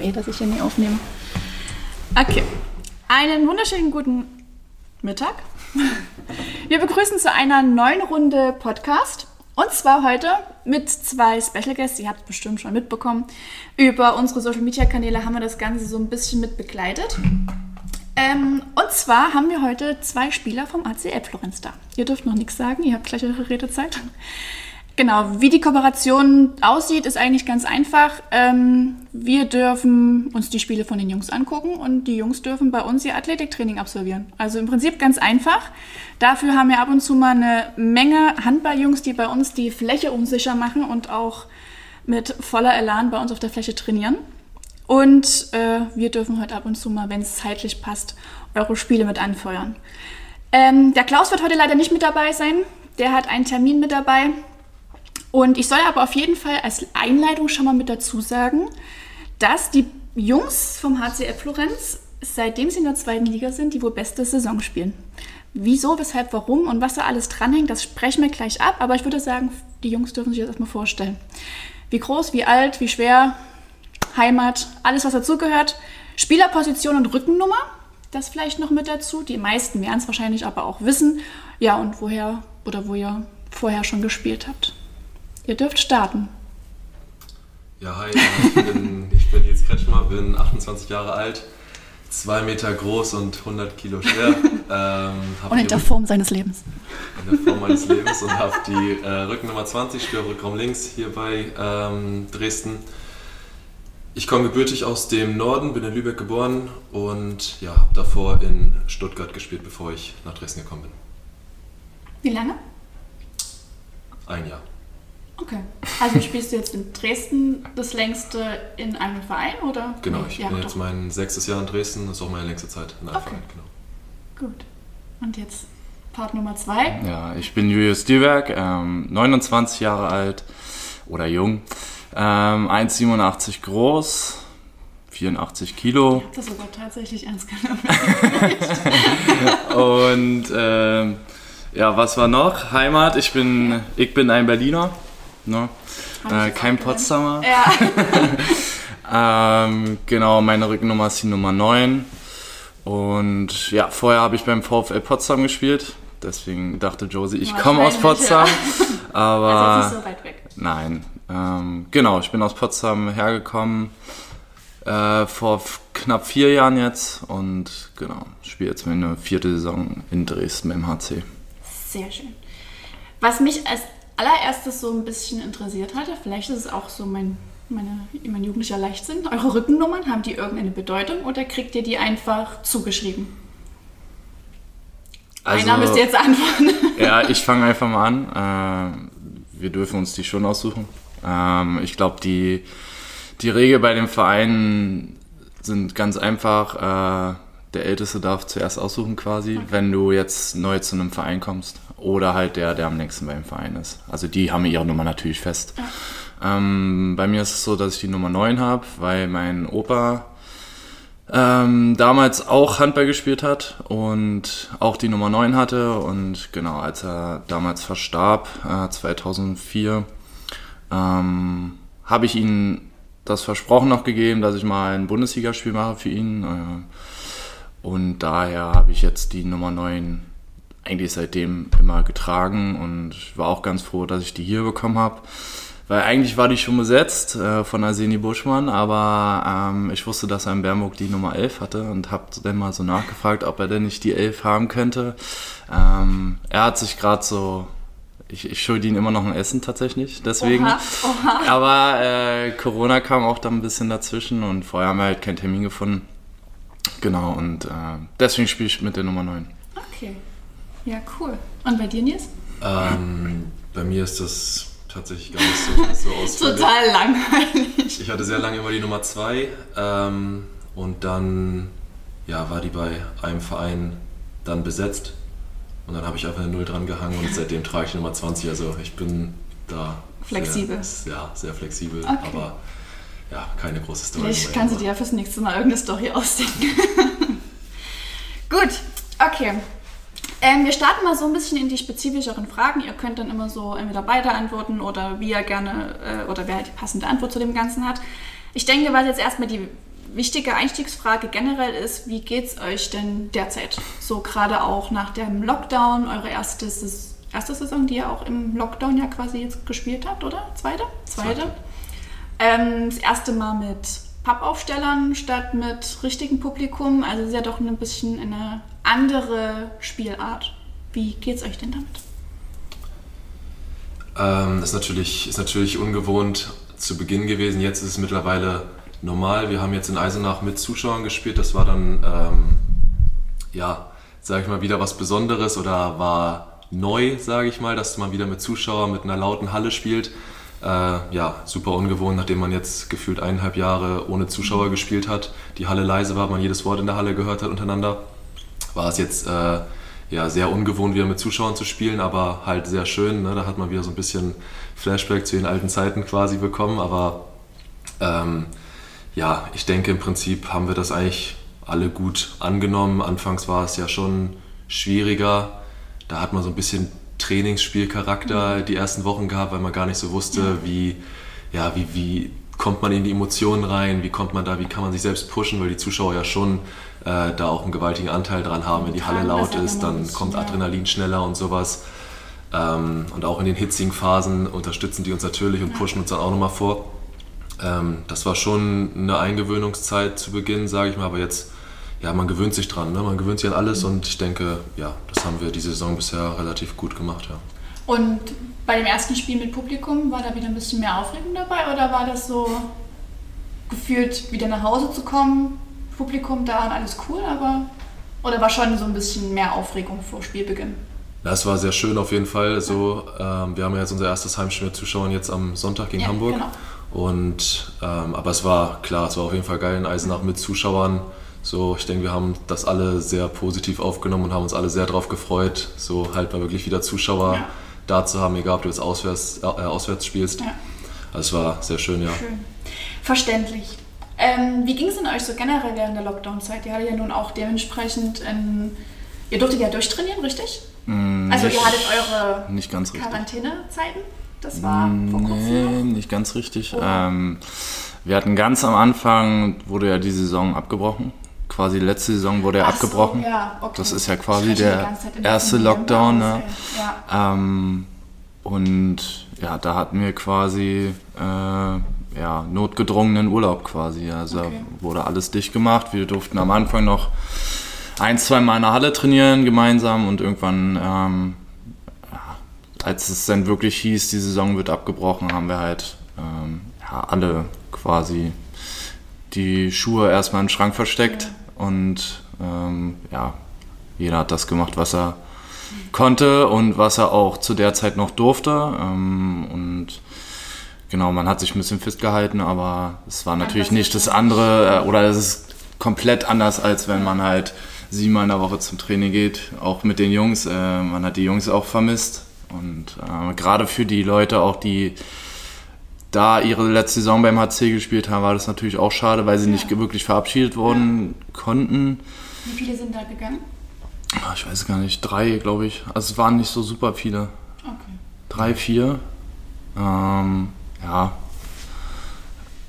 auch eh, dass ich hier nie aufnehme. Okay. Einen wunderschönen guten Mittag. Wir begrüßen zu einer neuen Runde Podcast. Und zwar heute mit zwei Special Guests, ihr habt es bestimmt schon mitbekommen. Über unsere Social Media Kanäle haben wir das Ganze so ein bisschen mit begleitet. Ähm, und zwar haben wir heute zwei Spieler vom ACL Florenz da. Ihr dürft noch nichts sagen, ihr habt gleich eure Redezeit. Genau, wie die Kooperation aussieht, ist eigentlich ganz einfach. Ähm, wir dürfen uns die Spiele von den Jungs angucken und die Jungs dürfen bei uns ihr Athletiktraining absolvieren. Also im Prinzip ganz einfach. Dafür haben wir ab und zu mal eine Menge Handballjungs, die bei uns die Fläche unsicher machen und auch mit voller Elan bei uns auf der Fläche trainieren. Und äh, wir dürfen heute ab und zu mal, wenn es zeitlich passt, eure Spiele mit anfeuern. Ähm, der Klaus wird heute leider nicht mit dabei sein. Der hat einen Termin mit dabei. Und ich soll aber auf jeden Fall als Einleitung schon mal mit dazu sagen, dass die Jungs vom HCF Florenz, seitdem sie in der zweiten Liga sind, die wohl beste Saison spielen. Wieso, weshalb, warum und was da alles dranhängt, das sprechen wir gleich ab. Aber ich würde sagen, die Jungs dürfen sich das erstmal vorstellen. Wie groß, wie alt, wie schwer, Heimat, alles, was dazugehört. Spielerposition und Rückennummer, das vielleicht noch mit dazu. Die meisten werden es wahrscheinlich aber auch wissen. Ja, und woher oder wo ihr vorher schon gespielt habt. Ihr dürft starten. Ja, hi, ich bin, ich bin Nils Kretschmer, bin 28 Jahre alt, 2 Meter groß und 100 Kilo schwer. Ähm, und in der Form seines Lebens. In der Form meines Lebens und habe die äh, Rückennummer 20, spiele Rückraum links hier bei ähm, Dresden. Ich komme gebürtig aus dem Norden, bin in Lübeck geboren und ja, habe davor in Stuttgart gespielt, bevor ich nach Dresden gekommen bin. Wie lange? Ein Jahr. Okay. Also spielst du jetzt in Dresden das längste in einem Verein oder? Genau, ich ja, bin jetzt mein sechstes Jahr in Dresden, das ist auch meine längste Zeit in einem okay. Verein, genau. Gut. Und jetzt Part Nummer zwei. Ja, ich bin Julius Dieberg, ähm, 29 Jahre alt oder jung, ähm, 1,87 groß, 84 Kilo. Ich habe das sogar tatsächlich ernst genommen. Und ähm, ja, was war noch? Heimat, ich bin, ich bin ein Berliner. Ne? Äh, kein Potsdamer. Ja. ähm, genau, meine Rückennummer ist die Nummer 9. Und ja, vorher habe ich beim VfL Potsdam gespielt. Deswegen dachte Josie, ich komme aus Potsdam. Ja. Aber also nicht so weit weg. Nein. Ähm, genau, ich bin aus Potsdam hergekommen. Äh, vor knapp vier Jahren jetzt und genau, spiele jetzt meine vierte Saison in Dresden im HC. Sehr schön. Was mich als allererstes so ein bisschen interessiert hatte, vielleicht ist es auch so mein, meine, mein jugendlicher Leichtsinn, eure Rückennummern, haben die irgendeine Bedeutung oder kriegt ihr die einfach zugeschrieben? Also, Einer müsst ihr jetzt antworten. Ja, ich fange einfach mal an. Äh, wir dürfen uns die schon aussuchen. Ähm, ich glaube, die, die Regel bei den Vereinen sind ganz einfach. Äh, der Älteste darf zuerst aussuchen quasi, okay. wenn du jetzt neu zu einem Verein kommst oder halt der, der am längsten beim Verein ist. Also die haben ihre Nummer natürlich fest. Ja. Ähm, bei mir ist es so, dass ich die Nummer 9 habe, weil mein Opa ähm, damals auch Handball gespielt hat und auch die Nummer 9 hatte. Und genau, als er damals verstarb, äh, 2004, ähm, habe ich ihm das Versprochen noch gegeben, dass ich mal ein Bundesligaspiel mache für ihn. Äh, und daher habe ich jetzt die Nummer 9 eigentlich seitdem immer getragen und war auch ganz froh, dass ich die hier bekommen habe. Weil eigentlich war die schon besetzt äh, von Arseni Buschmann, aber ähm, ich wusste, dass er in Bernburg die Nummer 11 hatte und habe dann mal so nachgefragt, ob er denn nicht die 11 haben könnte. Ähm, er hat sich gerade so, ich, ich schulde ihn immer noch ein Essen tatsächlich, deswegen. Oha, oha. Aber äh, Corona kam auch da ein bisschen dazwischen und vorher haben wir halt keinen Termin gefunden. Genau, und äh, deswegen spiele ich mit der Nummer 9. Okay. Ja, cool. Und bei dir, Nils? Ähm, bei mir ist das tatsächlich gar nicht so, so aus. Total langweilig. Ich hatte sehr lange immer die Nummer 2 ähm, und dann ja, war die bei einem Verein dann besetzt und dann habe ich einfach eine Null dran gehangen und seitdem trage ich die Nummer 20. Also ich bin da flexibel. Sehr, ja, sehr flexibel, okay. aber ja, keine große Story. Ich kann sie dir ja fürs nächste Mal irgendeine Story ausdenken. Gut, okay. Ähm, wir starten mal so ein bisschen in die spezifischeren Fragen. Ihr könnt dann immer so entweder beide antworten oder wie ihr gerne äh, oder wer halt die passende Antwort zu dem Ganzen hat. Ich denke, was jetzt erstmal die wichtige Einstiegsfrage generell ist, wie geht es euch denn derzeit? So gerade auch nach dem Lockdown, eure erste, erste Saison, die ihr auch im Lockdown ja quasi jetzt gespielt habt, oder? Zweite? Zweite. Ähm, das erste Mal mit Pappaufstellern statt mit richtigem Publikum. Also es ist ja doch ein bisschen eine andere Spielart. Wie geht es euch denn damit? Ähm, das ist natürlich, ist natürlich ungewohnt zu Beginn gewesen. Jetzt ist es mittlerweile normal. Wir haben jetzt in Eisenach mit Zuschauern gespielt. Das war dann, ähm, ja, sage ich mal, wieder was Besonderes oder war neu, sage ich mal, dass man wieder mit Zuschauern mit einer lauten Halle spielt. Äh, ja, super ungewohnt, nachdem man jetzt gefühlt eineinhalb Jahre ohne Zuschauer gespielt hat. Die Halle leise war, man jedes Wort in der Halle gehört hat untereinander. War es jetzt äh, ja, sehr ungewohnt, wieder mit Zuschauern zu spielen, aber halt sehr schön. Ne? Da hat man wieder so ein bisschen Flashback zu den alten Zeiten quasi bekommen. Aber ähm, ja, ich denke im Prinzip haben wir das eigentlich alle gut angenommen. Anfangs war es ja schon schwieriger. Da hat man so ein bisschen Trainingsspielcharakter mhm. die ersten Wochen gehabt, weil man gar nicht so wusste, wie, ja, wie, wie kommt man in die Emotionen rein, wie kommt man da, wie kann man sich selbst pushen, weil die Zuschauer ja schon äh, da auch einen gewaltigen Anteil dran haben. Wenn die Halle laut ist, dann kommt Adrenalin schneller und sowas. Ähm, und auch in den hitzigen Phasen unterstützen die uns natürlich und pushen uns dann auch nochmal vor. Ähm, das war schon eine Eingewöhnungszeit zu Beginn, sage ich mal, aber jetzt, ja, man gewöhnt sich dran, ne? man gewöhnt sich an alles und ich denke, ja, das haben wir diese Saison bisher relativ gut gemacht, ja. Und bei dem ersten Spiel mit Publikum war da wieder ein bisschen mehr Aufregung dabei oder war das so gefühlt, wieder nach Hause zu kommen, Publikum da und alles cool, aber oder war schon so ein bisschen mehr Aufregung vor Spielbeginn? Das war sehr schön auf jeden Fall. So, ähm, wir haben ja jetzt unser erstes Heimspiel mit Zuschauern jetzt am Sonntag gegen ja, Hamburg. Genau. Und, ähm, aber es war klar, es war auf jeden Fall geil in Eisenach mit Zuschauern. So, ich denke, wir haben das alle sehr positiv aufgenommen und haben uns alle sehr darauf gefreut, so halt mal wirklich wieder Zuschauer ja. Da zu haben, egal ob du jetzt auswärts, äh, auswärts spielst. Ja. Also es war sehr schön, ja. Schön. Verständlich. Ähm, wie ging es denn euch so generell während der Lockdown-Zeit? Ihr hattet ja nun auch dementsprechend, ähm, ihr durftet ja durchtrainieren, richtig? Mm, also ihr hattet eure nicht ganz Quarantänezeiten? Das war vor kurzem Nee, nicht ganz richtig. Oh. Ähm, wir hatten ganz am Anfang, wurde ja die Saison abgebrochen. Quasi letzte Saison wurde ja Ach abgebrochen. So, ja, okay. Das ist ja quasi der erste Lockdown. Ne? Ja. Ähm, und ja, da hatten wir quasi äh, ja, notgedrungenen Urlaub quasi. Also okay. wurde alles dicht gemacht. Wir durften am Anfang noch ein, zwei Mal in der Halle trainieren gemeinsam und irgendwann ähm, als es dann wirklich hieß, die Saison wird abgebrochen, haben wir halt ähm, ja, alle quasi die Schuhe erstmal den Schrank versteckt ja. Und ähm, ja, jeder hat das gemacht, was er konnte und was er auch zu der Zeit noch durfte. Ähm, und genau, man hat sich ein bisschen festgehalten, aber es war natürlich nicht das andere äh, oder es ist komplett anders, als wenn man halt siebenmal in der Woche zum Training geht, auch mit den Jungs. Äh, man hat die Jungs auch vermisst und äh, gerade für die Leute auch, die da ihre letzte Saison beim HC gespielt haben, war das natürlich auch schade, weil sie ja. nicht wirklich verabschiedet worden ja. konnten. Wie viele sind da gegangen? Ah, ich weiß gar nicht, drei, glaube ich. Also es waren nicht so super viele. Okay. Drei, vier. Ähm, ja.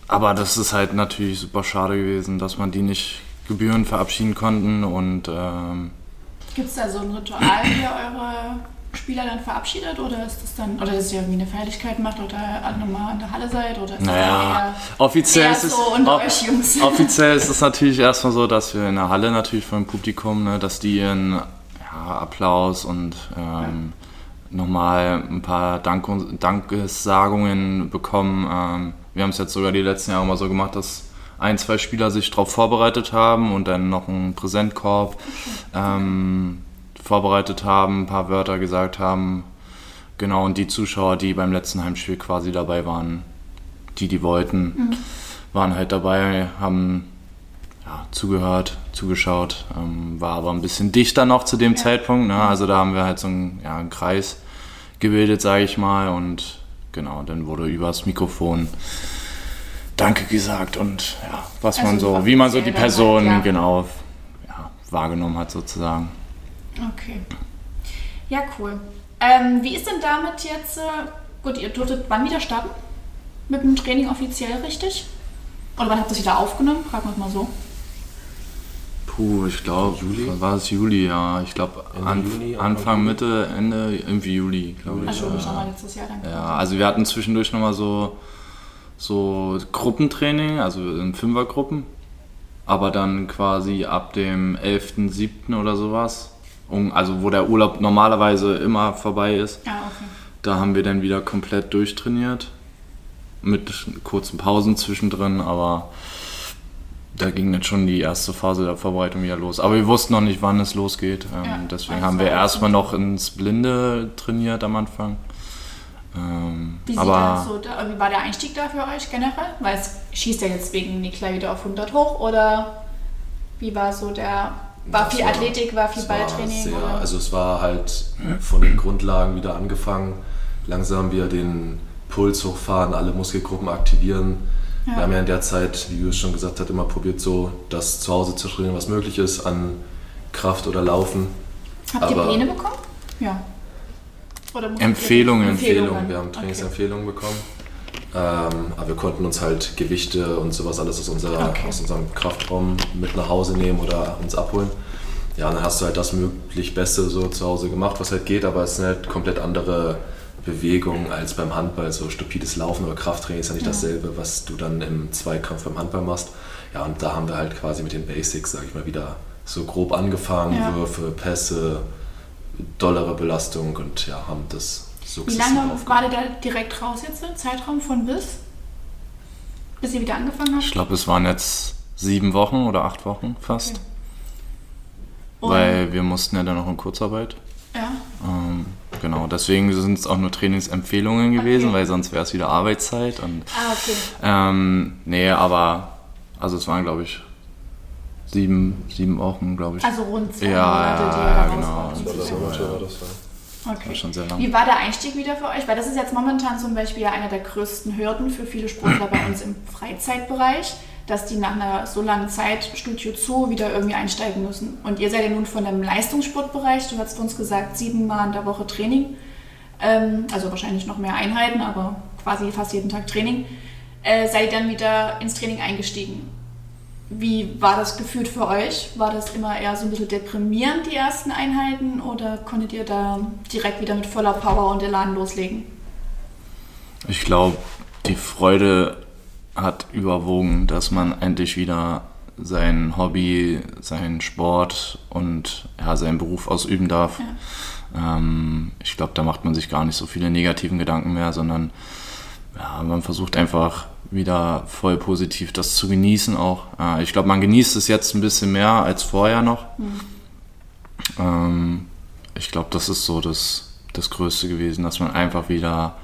Aber das ist halt natürlich super schade gewesen, dass man die nicht Gebühren verabschieden konnten und ähm, Gibt es da so ein Ritual, wie ihr eure Spieler dann verabschiedet oder ist das dann, oder dass ihr irgendwie eine Feierlichkeit macht oder nochmal in der Halle seid? Oder ist naja, offiziell, eher ist es, so unter euch Jungs? offiziell ist es natürlich erstmal so, dass wir in der Halle natürlich vom Publikum, ne, dass die ihren ja, Applaus und ähm, ja. nochmal ein paar Dank Dankessagungen bekommen. Ähm, wir haben es jetzt sogar die letzten Jahre mal so gemacht, dass ein, zwei Spieler sich darauf vorbereitet haben und dann noch einen Präsentkorb. Ähm, vorbereitet haben, ein paar Wörter gesagt haben. Genau, und die Zuschauer, die beim letzten Heimspiel quasi dabei waren, die, die wollten, mhm. waren halt dabei, haben ja, zugehört, zugeschaut, ähm, war aber ein bisschen dichter noch zu dem ja. Zeitpunkt. Ne? Also da haben wir halt so einen, ja, einen Kreis gebildet, sage ich mal, und genau, dann wurde übers Mikrofon Danke gesagt und ja, was also man so, wie man so die Person halt, genau wahrgenommen hat sozusagen. Okay. Ja, cool. Ähm, wie ist denn damit jetzt? Äh, gut, ihr dürftet wann wieder starten? Mit dem Training offiziell richtig? Oder wann habt ihr es wieder aufgenommen? Fragen wir es mal so. Puh, ich glaube, Juli? war es Juli, ja. Ich glaube, Ende an, Juni, Anfang? Mitte, Ende, irgendwie Juli, glaube ich. Also ja. Sommer letztes Jahr dann. Ja, also wir hatten zwischendurch nochmal so, so Gruppentraining, also in Fünfergruppen. Aber dann quasi ab dem 11.07. oder sowas, um, also wo der Urlaub normalerweise immer vorbei ist, Ja, okay. da haben wir dann wieder komplett durchtrainiert. Mit kurzen Pausen zwischendrin, aber da ging jetzt schon die erste Phase der Vorbereitung wieder los. Aber wir wussten noch nicht, wann es losgeht. Ähm, Ja, deswegen haben wir erstmal noch ins Blinde trainiert am Anfang. Ähm, Wie, aber so, wie war der Einstieg da für euch generell? Weil es schießt ja jetzt wegen Nikolai wieder auf 100 hoch oder wie war so der, war viel Athletik, war viel war Balltraining? Sehr, oder? also es war halt von den Grundlagen wieder angefangen. Langsam wieder den Puls hochfahren, alle Muskelgruppen aktivieren. Ja. Wir haben ja in der Zeit, wie Julius schon gesagt hat, immer probiert, so das zu Hause zu trainieren, was möglich ist an Kraft oder Laufen. Habt ihr aber- Pläne bekommen? Ja. Oder ihr- Empfehlungen. Empfehlungen, wir haben Okay. Trainingsempfehlungen bekommen. Ähm, aber wir konnten uns halt Gewichte und sowas alles aus, unserer, Okay. aus unserem Kraftraum mit nach Hause nehmen oder uns abholen. Ja, dann hast du halt das möglich Beste so zu Hause gemacht, was halt geht, aber es sind halt komplett andere Bewegungen als beim Handball. So stupides Laufen oder Krafttraining ist ja nicht Ja. dasselbe, was du dann im Zweikampf beim Handball machst. Ja, und da haben wir halt quasi mit den Basics, sag ich mal, wieder so grob angefangen. Ja. Würfe, Pässe, dollere Belastung und ja, haben das Wie lange war der da direkt raus jetzt? Zeitraum von bis? Bis ihr wieder angefangen habt? ich glaube, es waren jetzt sieben Wochen oder acht Wochen fast. Okay. Und- Weil wir mussten ja dann noch in Kurzarbeit. Ja. Ähm, genau, deswegen sind es auch nur Trainingsempfehlungen gewesen, Okay. weil sonst wäre es wieder Arbeitszeit. Und, Ah, okay. ähm, nee, aber also es waren, glaube ich, sieben, sieben Wochen, glaube ich. Also rund zwei Ja, Monate, die ja, genau. raus wart. Das Das war war das war. Okay. war schon sehr lang. Wie war der Einstieg wieder für euch? Weil das ist jetzt momentan zum Beispiel ja einer der größten Hürden für viele Sportler bei uns im Freizeitbereich, dass die nach einer so langen Zeit Studio zu wieder irgendwie einsteigen müssen. Und ihr seid ja nun von dem Leistungssportbereich, du hast uns gesagt, siebenmal in der Woche Training, ähm, also wahrscheinlich noch mehr Einheiten, aber quasi fast jeden Tag Training, äh, seid ihr dann wieder ins Training eingestiegen. Wie war das gefühlt für euch? War das immer eher so ein bisschen deprimierend, die ersten Einheiten, oder konntet ihr da direkt wieder mit voller Power und Elan loslegen? Ich glaube, die Freude hat überwogen, dass man endlich wieder sein Hobby, seinen Sport und ja, seinen Beruf ausüben darf. Ähm, ich glaube, da macht man sich gar nicht so viele negativen Gedanken mehr, sondern ja, man versucht einfach wieder voll positiv das zu genießen auch. Äh, ich glaube, man genießt es jetzt ein bisschen mehr als vorher noch. Ähm, ich glaube, das ist so das, das Größte gewesen, dass man einfach wieder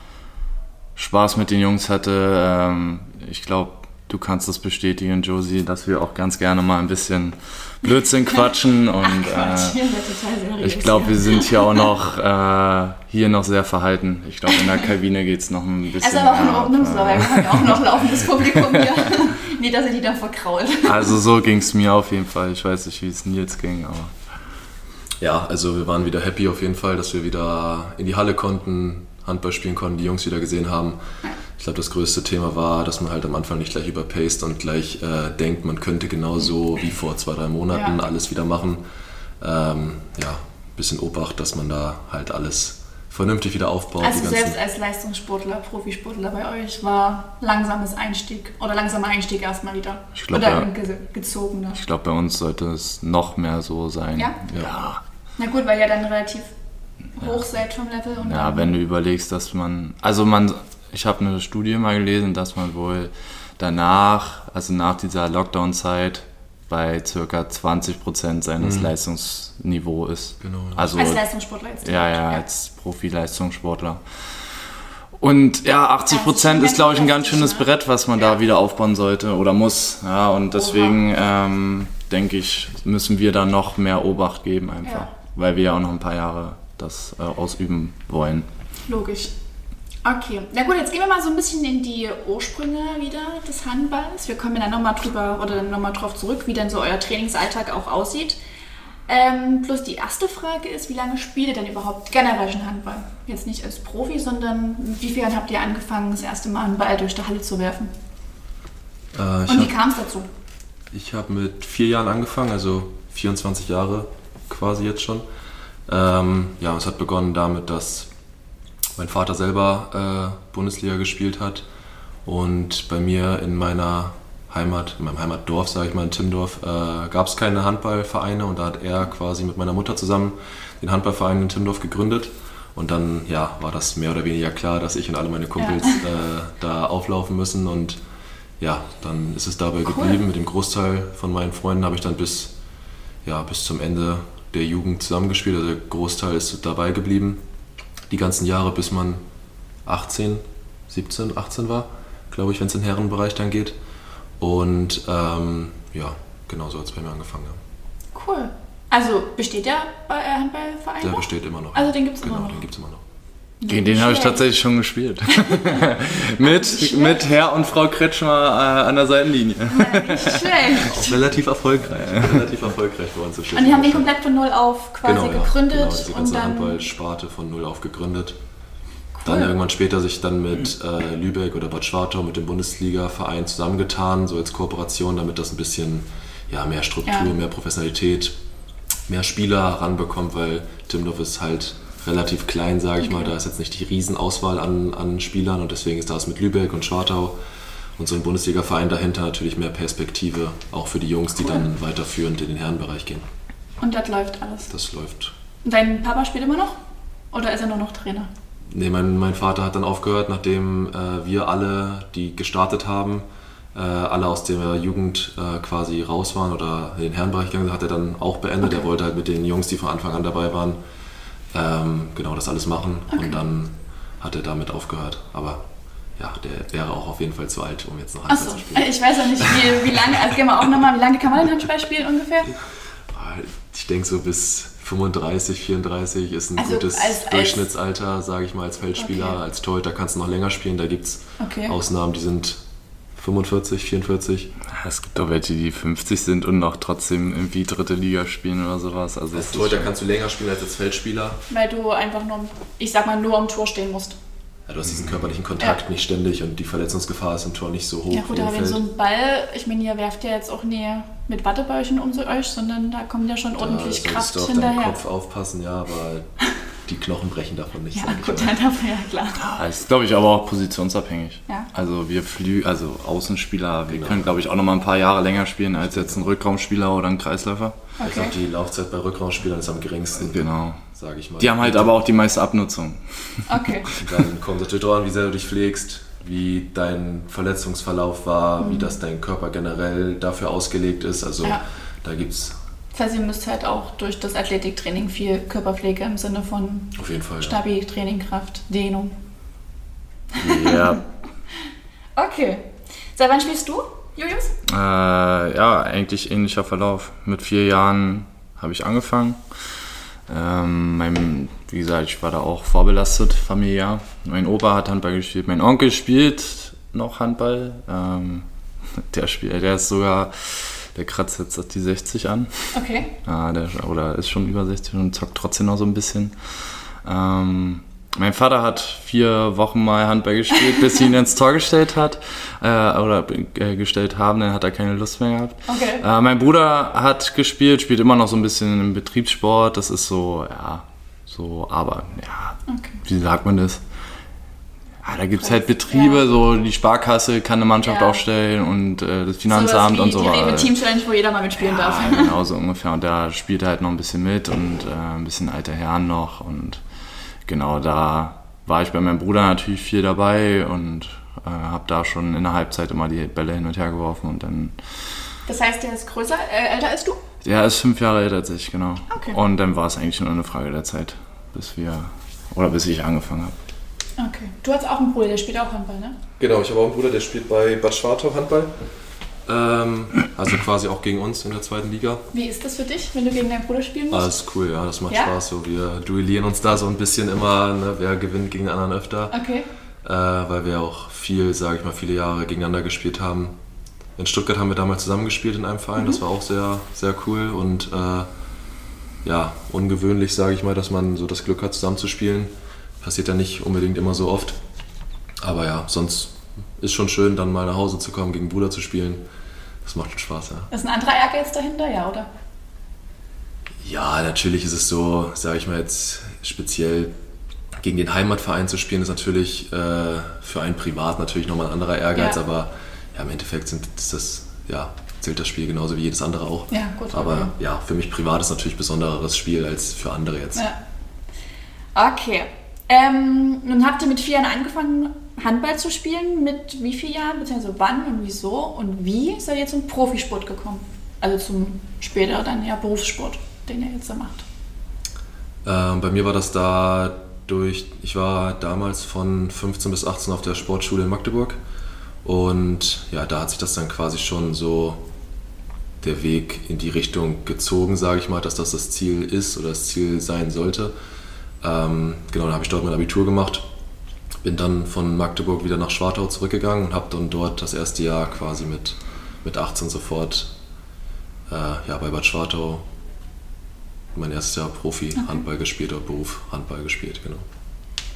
Spaß mit den Jungs hatte. Ähm, ich glaube, du kannst das bestätigen, Josie, dass wir auch ganz gerne mal ein bisschen Blödsinn quatschen und Quatsch, äh, ich glaube, wir sind hier auch noch äh, hier noch sehr verhalten. Ich glaube, in der Kabine geht es noch ein bisschen. Also aber auch in Ordnung, so, äh, weil wir haben ja auch noch laufendes Publikum hier. nee, dass ihr die dann verkrault. Also so ging es mir auf jeden Fall. Ich weiß nicht, wie es Nils ging, aber Ja, also wir waren wieder happy auf jeden Fall, dass wir wieder in die Halle konnten, Handball spielen konnten, die Jungs wieder gesehen haben. Ich glaube, das größte Thema war, dass man halt am Anfang nicht gleich überpaced und gleich äh, denkt, man könnte genauso wie vor zwei, drei Monaten Ja. alles wieder machen. Ähm, ja, bisschen Obacht, dass man da halt alles vernünftig wieder aufbaut. Also selbst als Leistungssportler, Profisportler bei euch war langsames Einstieg oder langsamer Einstieg erstmal wieder. Ich glaub, oder ja. ein ge gezogener. ich glaube, bei uns sollte es noch mehr so sein. Ja? Ja, Na gut, weil ihr dann relativ hoch seid vom Level. Und Ja, wenn du überlegst, dass man, also man, ich habe eine Studie mal gelesen, dass man wohl danach, also nach dieser Lockdown-Zeit, bei circa 20% seines Leistungsniveaus ist. Genau. Also, als Leistungssportler jetzt. ja, ja, als Profi-Leistungssportler. Und ja, 80 Das Prozent ist glaube ich, ein ganz schönes ne? Brett, was man Ja. da wieder aufbauen sollte oder muss. Ja, und deswegen ähm, denke ich, müssen wir da noch mehr Obacht geben einfach, Ja. weil wir ja auch noch ein paar Jahre das äh, ausüben wollen. Logisch. Okay, na gut, jetzt gehen wir mal so ein bisschen in die Ursprünge wieder des Handballs. Wir kommen dann nochmal drüber oder nochmal drauf zurück, wie denn so euer Trainingsalltag auch aussieht. Ähm, plus die erste Frage ist, wie lange spielt ihr denn überhaupt generell schon Handball? Jetzt nicht als Profi, sondern wie viel habt ihr angefangen, das erste Mal einen Ball durch die Halle zu werfen? Äh, Und wie kam es dazu? Ich habe mit vier Jahren angefangen, also 24 Jahre quasi jetzt schon. Ähm, ja, es hat begonnen damit, dass mein Vater selber äh, Bundesliga gespielt hat und bei mir in meiner Heimat, in meinem Heimatdorf, sage ich mal, in Timmendorf, äh, gab es keine Handballvereine und da hat er quasi mit meiner Mutter zusammen den Handballverein in Timmendorf gegründet. Und dann ja, war das mehr oder weniger klar, dass ich und alle meine Kumpels äh, da auflaufen müssen und ja, dann ist es dabei geblieben. Mit dem Großteil von meinen Freunden habe ich dann bis, ja, bis zum Ende der Jugend zusammengespielt. Also der Großteil ist dabei geblieben. Die ganzen Jahre, bis man 18, 17, 18 war, glaube ich, wenn es in den Herrenbereich dann geht. Und ähm, ja, genau so hat es bei mir angefangen. Ja. Cool. Also besteht der äh, Handballverein Der noch? besteht immer noch. Also den gibt's immer genau, noch. den gibt es immer noch. Gegen den habe ich tatsächlich schon gespielt. mit, mit Herr und Frau Kretschmer äh, an der Seitenlinie. Nicht schlecht. Auch relativ erfolgreich. relativ erfolgreich bei uns zu Und die haben den komplett von null auf quasi genau, ja. gegründet Genau, diese und ganze dann Handballsparte von null auf gegründet. Cool. Dann irgendwann später sich dann mit äh, Lübeck oder Bad Schwartau mit dem Bundesliga-Verein zusammengetan, so als Kooperation, damit das ein bisschen ja, mehr Struktur, Ja. mehr Professionalität, mehr Spieler ranbekommt, weil Timmendorf ist halt relativ klein, sage ich mal. Da ist jetzt nicht die Riesenauswahl an, an Spielern und deswegen ist das mit Lübeck und Schwartau und so ein Bundesliga-Verein dahinter natürlich mehr Perspektive, auch für die Jungs, die Cool. dann weiterführend in den Herrenbereich gehen. und das läuft alles. Das läuft Und dein Papa spielt immer noch? Oder ist er nur noch Trainer? Nee, mein, mein Vater hat dann aufgehört, nachdem äh, wir alle, die gestartet haben, äh, alle aus der Jugend äh, quasi raus waren oder in den Herrenbereich gegangen sind, hat er dann auch beendet. Okay. Er wollte halt mit den Jungs, die von Anfang an dabei waren, ähm, genau das alles machen. Okay. Und dann hat er damit aufgehört. Aber ja, der wäre auch auf jeden Fall zu alt, um jetzt noch Handball Achso, zu spielen. ich weiß ja nicht, wie, wie lange, also gehen wir auch nochmal, wie lange kann man denn Handball spielen ungefähr? Ah, Ich denke so bis 35, 34 ist ein Also gutes als- als- Durchschnittsalter, sage ich mal, als Feldspieler. Okay. Als Torhüter kannst du noch länger spielen. Da gibt es Okay. Ausnahmen, die sind 45, 44. Es gibt auch welche, die 50 sind und noch trotzdem irgendwie dritte Liga spielen oder sowas. Also Als Torhüter kannst du länger spielen als als Feldspieler. Weil du einfach nur, ich sag mal, nur am Tor stehen musst. Ja, du hast diesen körperlichen Kontakt Ja. nicht ständig und die Verletzungsgefahr ist im Tor nicht so hoch Ja gut, wie im aber wenn Feld. so ein Ball, ich meine, ihr werft ja jetzt auch nie mit Wattebäuchen um so euch, sondern da kommt ja schon da ordentlich Kraft du auf deinen hinterher. Kopf aufpassen, ja, aber die Knochen brechen davon nicht. Ja gut, dann dafür ja klar. Ja, ist, glaube ich, aber auch positionsabhängig. Ja. Also wir Flü also Außenspieler, wir Genau. können, glaube ich, auch noch mal ein paar Jahre länger spielen als jetzt ein Rückraumspieler oder ein Kreisläufer. Ich glaube, Okay. die Laufzeit bei Rückraumspielern ist am geringsten, Genau. sage ich mal. Die haben halt aber auch die meiste Abnutzung. Okay. Dann kommt es natürlich darauf an, wie sehr du dich pflegst, wie dein Verletzungsverlauf war, wie das dein Körper generell dafür ausgelegt ist. Also Mhm. Ja. da gibt es Das heißt, ihr müsst halt auch durch das Athletiktraining viel Körperpflege im Sinne von auf jeden Fall. Ja. Stabi, Training, Kraft, Dehnung. Ja, Okay. Seit wann spielst du, Julius? äh, ja, eigentlich ähnlicher Verlauf. Mit vier Jahren habe ich angefangen. Ähm, mein, wie gesagt, ich war da auch vorbelastet, familiär. Mein Opa hat Handball gespielt, mein Onkel spielt noch Handball. Ähm, der, spielt, der ist sogar, der kratzt jetzt die 60 an. Okay. Ja, der, oder ist schon über 60 und zockt trotzdem noch so ein bisschen. Ähm, mein Vater hat vier Wochen mal Handball gespielt, bis sie ihn ins Tor gestellt hat. Äh, oder äh, gestellt haben, dann hat er keine Lust mehr gehabt. Okay. Äh, mein Bruder hat gespielt, spielt immer noch so ein bisschen im Betriebssport. Das ist so, ja, so, aber ja, Okay. wie sagt man das? Ja, da gibt es halt Betriebe, Ja. so die Sparkasse kann eine Mannschaft Ja. aufstellen und äh, das Finanzamt wie und so Die Rewe weiter. Team Challenge, wo jeder mal mitspielen darf. Genau so ungefähr. Und da spielt er halt noch ein bisschen mit und äh, ein bisschen alte Herren noch. Und genau da war ich bei meinem Bruder natürlich viel dabei und äh, habe da schon in der Halbzeit immer die Bälle hin und her geworfen. Und dann, Das heißt, der ist größer, äh, älter als du? der ist fünf Jahre älter als ich, genau. Okay. Und dann war es eigentlich nur eine Frage der Zeit, bis wir, oder bis ich angefangen habe. Okay. Du hast auch einen Bruder, der spielt auch Handball, ne? Genau, ich habe auch einen Bruder, der spielt bei Bad Schwartau Handball. Ähm, also quasi auch gegen uns in der zweiten Liga. Wie ist das für dich, wenn du gegen deinen Bruder spielen musst? Alles cool, ja, das macht Ja? Spaß. So, wir duellieren uns da so ein bisschen immer, ne, wer gewinnt gegen den anderen öfter. Okay. äh, weil wir auch viel, sage ich mal, viele Jahre gegeneinander gespielt haben. In Stuttgart haben wir damals zusammengespielt in einem Verein, das war auch sehr, sehr cool und äh, ja, ungewöhnlich, sage ich mal, dass man so das Glück hat, zusammenzuspielen. Passiert ja nicht unbedingt immer so oft. Aber ja, sonst ist schon schön, dann mal nach Hause zu kommen, gegen Bruder zu spielen. Das macht schon Spaß, ja. Ist ein anderer Ehrgeiz dahinter, ja, oder? Ja, natürlich ist es so, sage ich mal jetzt speziell gegen den Heimatverein zu spielen, ist natürlich äh, für einen privat natürlich nochmal ein anderer Ehrgeiz, Ja. aber ja, im Endeffekt sind, ist das, ja, zählt das Spiel genauso wie jedes andere auch. Ja, gut, Aber okay. ja, für mich privat ist natürlich ein besondereres Spiel als für andere jetzt. Ja. Okay. Ähm, nun habt ihr mit vier Jahren angefangen, Handball zu spielen. Mit wie vielen Jahren, beziehungsweise wann und wieso und wie seid ihr zum Profisport gekommen? Also zum später dann ja Berufssport, den ihr jetzt da macht. Ähm, bei mir war das da durch, ich war damals von 15 bis 18 auf der Sportschule in Magdeburg und ja, da hat sich das dann quasi schon so der Weg in die Richtung gezogen, sage ich mal, dass das das Ziel ist oder das Ziel sein sollte. Ähm, genau, dann habe ich dort mein Abitur gemacht, bin dann von Magdeburg wieder nach Schwartau zurückgegangen und habe dann dort das erste Jahr quasi mit, mit 18 sofort äh, ja, bei Bad Schwartau mein erstes Jahr Profi-Handball gespielt oder Beruf Handball gespielt, genau.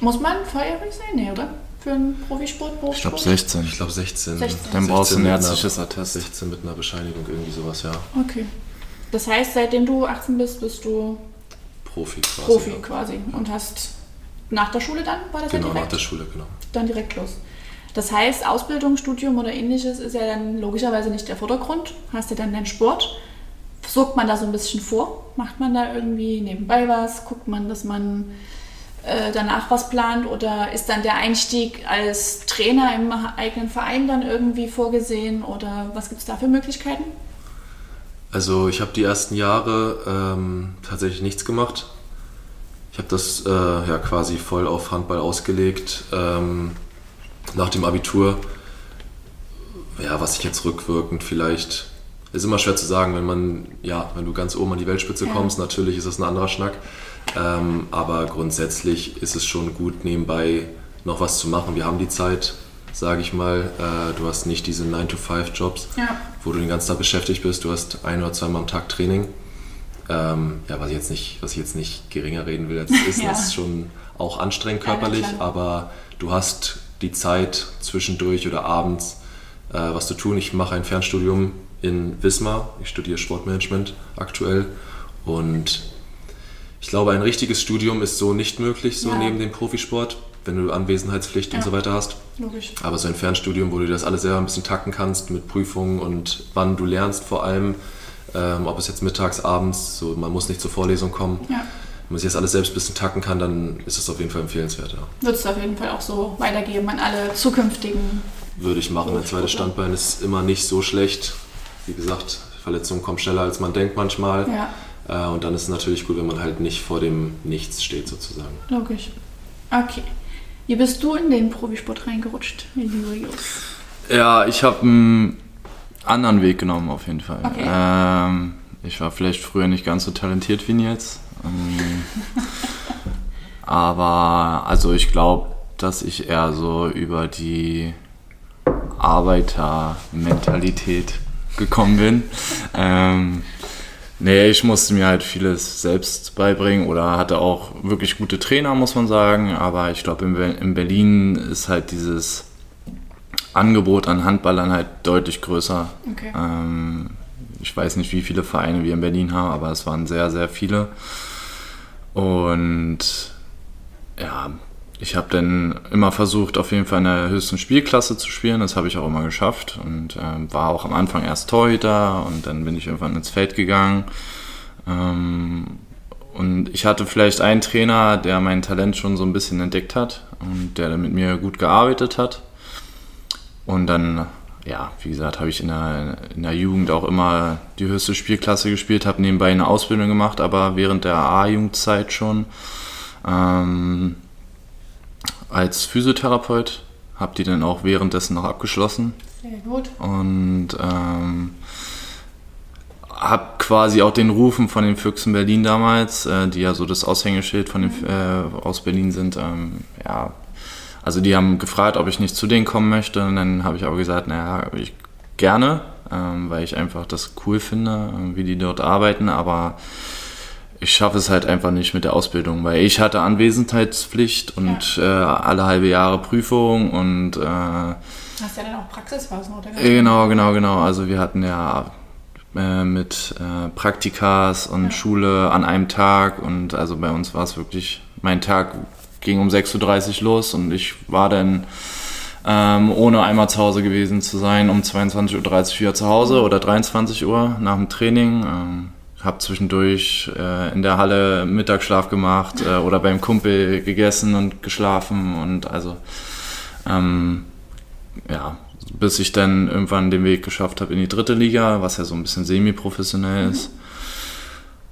Muss man volljährig sein? Nee, oder? Für einen Profisport, Ich Berufssport? glaube 16. Ich glaube 16. 16. Dann brauchst du 16 ein ärztliches Attest. 16 mit einer Bescheinigung, irgendwie sowas, ja. Okay. Das heißt, seitdem du 18 bist, bist du Profi quasi. Profi ja. quasi und hast nach der Schule dann, war das ja Genau, nach direkt? der Schule, genau. dann direkt los. Das heißt, Ausbildung, Studium oder ähnliches ist ja dann logischerweise nicht der Vordergrund. Hast du dann deinen Sport? Sorgt man da so ein bisschen vor? Macht man da irgendwie nebenbei was? Guckt man, dass man äh, danach was plant? Oder ist dann der Einstieg als Trainer im eigenen Verein dann irgendwie vorgesehen? Oder was gibt es da für Möglichkeiten? Also ich habe die ersten Jahre ähm, tatsächlich nichts gemacht. Ich habe das äh, ja quasi voll auf Handball ausgelegt. Ähm, nach dem Abitur, ja, was ich jetzt rückwirkend vielleicht, ist immer schwer zu sagen, wenn man, ja, wenn du ganz oben an die Weltspitze Ja. kommst, natürlich ist das ein anderer Schnack. Ähm, aber grundsätzlich ist es schon gut, nebenbei noch was zu machen. Wir haben die Zeit, sage ich mal. Äh, du hast nicht diese 9-to-5-Jobs Ja. wo du den ganzen Tag beschäftigt bist. Du hast ein oder zweimal am Tag Training. Ähm, ja, was ich jetzt nicht, was ich jetzt nicht geringer reden will, als es ist, Ja. das ist schon auch anstrengend Ja, körperlich, klar. aber du hast die Zeit zwischendurch oder abends äh, was zu tun. Ich mache ein Fernstudium in Wismar. Ich studiere Sportmanagement aktuell und ich glaube, ein richtiges Studium ist so nicht möglich, so Ja. neben dem Profisport, wenn du Anwesenheitspflicht und Ja. so weiter hast. Logisch. Aber so ein Fernstudium, wo du das alles selber ein bisschen tacken kannst mit Prüfungen und wann du lernst vor allem, ähm, ob es jetzt mittags, abends, so, man muss nicht zur Vorlesung kommen. Ja. Wenn man sich das alles selbst ein bisschen tacken kann, dann ist das auf jeden Fall empfehlenswert. Ja. Wird es auf jeden Fall auch so weitergeben an alle zukünftigen. Würde ich machen. Ein zweites Standbein ist immer nicht so schlecht. Wie gesagt, Verletzungen kommen schneller als man denkt manchmal. Ja, Äh, und dann ist es natürlich gut, wenn man halt nicht vor dem Nichts steht sozusagen. logisch. Okay. Wie bist du in den Profisport reingerutscht, lieber Jos? Ja, ich habe einen anderen Weg genommen auf jeden Fall. Okay. Ähm, ich war vielleicht früher nicht ganz so talentiert wie jetzt. Ähm, aber also ich glaube, dass ich eher so über die Arbeitermentalität gekommen bin. Ähm, nee, ich musste mir halt vieles selbst beibringen oder hatte auch wirklich gute Trainer, muss man sagen. Aber ich glaube, in, in Berlin ist halt dieses Angebot an Handballern halt deutlich größer. Okay. Ähm, ich weiß nicht, wie viele Vereine wir in Berlin haben, aber es waren sehr, sehr viele. Und ja, ich habe dann immer versucht, auf jeden Fall in der höchsten Spielklasse zu spielen. Das habe ich auch immer geschafft und ähm, war auch am Anfang erst Torhüter und dann bin ich irgendwann ins Feld gegangen. Ähm, und ich hatte vielleicht einen Trainer, der mein Talent schon so ein bisschen entdeckt hat und der dann mit mir gut gearbeitet hat. Und dann, ja, wie gesagt, habe ich in der, in der Jugend auch immer die höchste Spielklasse gespielt, habe nebenbei eine Ausbildung gemacht, aber während der A-Jugendzeit schon ähm, als Physiotherapeut, habe die dann auch währenddessen noch abgeschlossen? Sehr gut. und ähm, habe quasi auch den Rufen von den Füchsen Berlin damals, äh, die ja so das Aushängeschild von den, äh, aus Berlin sind, ähm, ja, also die haben gefragt, ob ich nicht zu denen kommen möchte. Und dann habe ich aber gesagt, naja, ich gerne, ähm, weil ich einfach das cool finde, äh, wie die dort arbeiten, aber ich schaffe es halt einfach nicht mit der Ausbildung, weil ich hatte Anwesenheitspflicht und äh, alle halbe Jahre Prüfung und äh, Ja, Hast ja dann auch Praxisphasen, oder? Genau, genau, genau. Also wir hatten ja äh, mit äh, Praktikas und ja. Schule an einem Tag und also bei uns war es wirklich, mein Tag ging um 6.30 Uhr los und ich war dann ähm, ohne einmal zu Hause gewesen zu sein, um 22.30 Uhr wieder zu Hause oder 23 Uhr nach dem Training. Ähm, habe zwischendurch äh, in der Halle Mittagsschlaf gemacht äh, oder beim Kumpel gegessen und geschlafen und also ähm, ja, bis ich dann irgendwann den Weg geschafft habe in die dritte Liga, was ja so ein bisschen semi-professionell ist.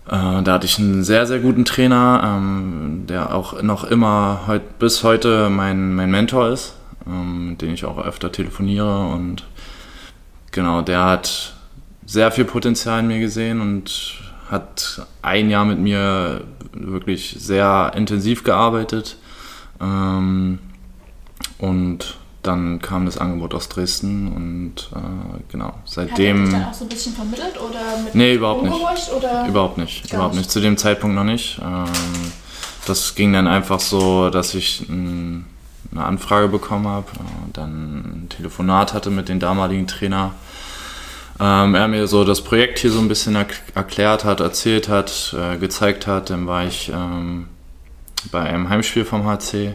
Äh, da hatte ich einen sehr, sehr guten Trainer, ähm, der auch noch immer heut, bis heute mein, mein Mentor ist, ähm, mit dem ich auch öfter telefoniere und genau, der hat sehr viel Potenzial in mir gesehen und hat ein Jahr mit mir wirklich sehr intensiv gearbeitet. Ähm, und dann kam das Angebot aus Dresden und äh, genau, seitdem... Hat er dich dann auch so ein bisschen vermittelt oder mit Nee, überhaupt nicht. Oder? Überhaupt nicht, überhaupt nicht. Zu dem Zeitpunkt noch nicht. Ähm, das ging dann einfach so, dass ich ein, eine Anfrage bekommen habe, äh, dann ein Telefonat hatte mit dem damaligen Trainer ähm, er mir so das Projekt hier so ein bisschen er erklärt hat, erzählt hat, äh, gezeigt hat. Dann war ich ähm, bei einem Heimspiel vom HC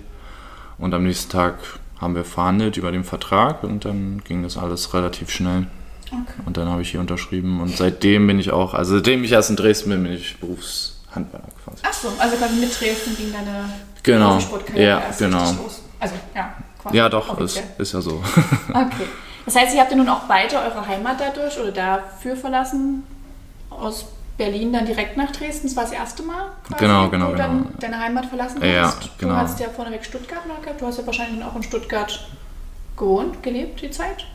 und am nächsten Tag haben wir verhandelt über den Vertrag und dann ging das alles relativ schnell. Okay. Und dann habe ich hier unterschrieben und seitdem bin ich auch, also seitdem ich erst in Dresden bin, bin ich Berufshandwerker quasi. Ach so, also quasi mit Dresden ging deine genau. Ja, genau. Also ja, quasi. Ja, doch, ist, ist ja so. Okay. Das heißt, ihr habt ja nun auch beide eure Heimat dadurch oder dafür verlassen, aus Berlin dann direkt nach Dresden. Das war das erste Mal, quasi, genau, genau, wo du genau. dann deine Heimat verlassen hast. Ja, genau. Du hast ja vorneweg Stuttgart noch gehabt. Du hast ja wahrscheinlich auch in Stuttgart gewohnt, gelebt, die Zeit.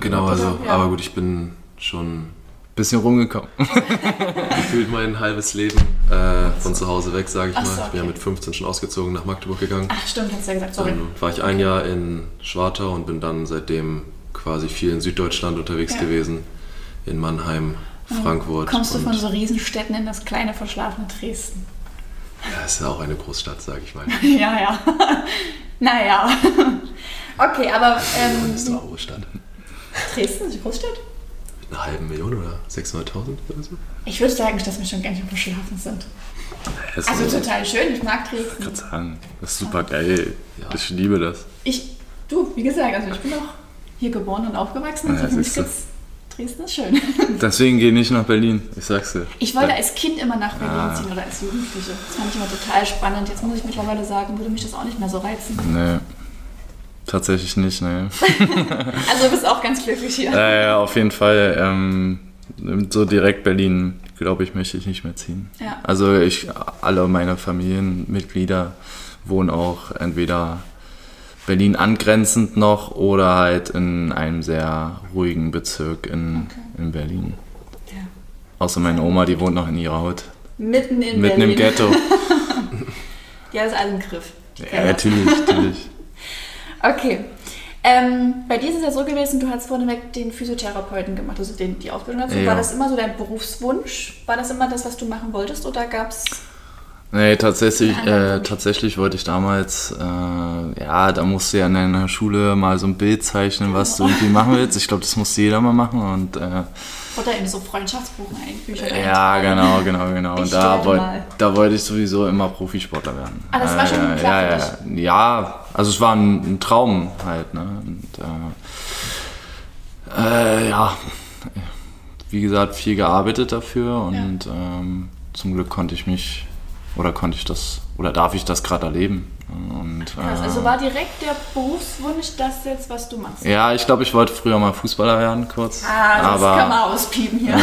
Genau, also, ja. aber gut, ich bin schon ein bisschen rumgekommen. Gefühlt mein halbes Leben äh, von zu Hause weg, sage ich mal. So, okay. Ich bin ja mit 15 schon ausgezogen nach Magdeburg gegangen. Ach stimmt, hast du ja gesagt, sorry. Dann war ich ein Jahr in Schwartau und bin dann seitdem quasi viel in Süddeutschland unterwegs ja. gewesen, in Mannheim, Frankfurt. Kommst du von so Riesenstädten in das kleine, verschlafene Dresden? Ja, ist ja auch eine Großstadt, sage ich mal. ja, ja. naja. okay, aber. Ähm, das ist eine Großstadt. Dresden ist eine Großstadt? Mit einer halben Million oder 600.000 oder so? Ich würde sagen, dass wir schon ganz schön verschlafen sind. Ja, also total schön, ich mag Dresden. Ich kann sagen, das ist super geil. Ja. Ich liebe das. Ich, du, wie gesagt, also ich bin auch hier geboren und aufgewachsen. Ja, also für mich gibt's Dresden ist schön. Deswegen gehe ich nicht nach Berlin, ich sag's dir. Ich wollte als Kind immer nach Berlin ah. ziehen oder als Jugendliche. Das fand ich immer total spannend. Jetzt muss ich mittlerweile sagen, würde mich das auch nicht mehr so reizen. Nee. Tatsächlich nicht, nee. also du bist auch ganz glücklich hier. Ja, ja, auf jeden Fall. Ähm, so direkt Berlin, glaube ich, möchte ich nicht mehr ziehen. Ja. Also ich, alle meine Familienmitglieder wohnen auch entweder Berlin angrenzend noch oder halt in einem sehr ruhigen Bezirk in, okay. in Berlin. Ja. Außer meine Oma, die wohnt noch in ihrer Haut. Mitten in Mitten Berlin. im Ghetto. die hat es alles im Griff. Ja, natürlich, natürlich. Okay. Ähm, bei dir ist es ja so gewesen, du hast vorneweg den Physiotherapeuten gemacht, also den, die Ausbildung dazu. Ja. War das immer so dein Berufswunsch? War das immer das, was du machen wolltest oder gab es Nee, tatsächlich, äh, tatsächlich wollte ich damals, äh, ja, da musst du ja in deiner Schule mal so ein Bild zeichnen, was du irgendwie machen willst. Ich glaube, das musste jeder mal machen. Und, äh, Oder in so Freundschaftsbuch Bücher Ja, genau, genau, genau. Und da, wollt, da wollte ich sowieso immer Profisportler werden. Ah, das war schon äh, klar ja, ja, ja, also es war ein, ein Traum halt. Ne? Und, äh, äh, ja, wie gesagt, viel gearbeitet dafür und ja. ähm, zum Glück konnte ich mich oder konnte ich das oder darf ich das gerade erleben? Und, Krass, also äh, war direkt der Berufswunsch das jetzt, was du machst? Ja, ich glaube, ich wollte früher mal Fußballer werden, kurz. Ah, das aber, kann man auspiepen hier. Äh,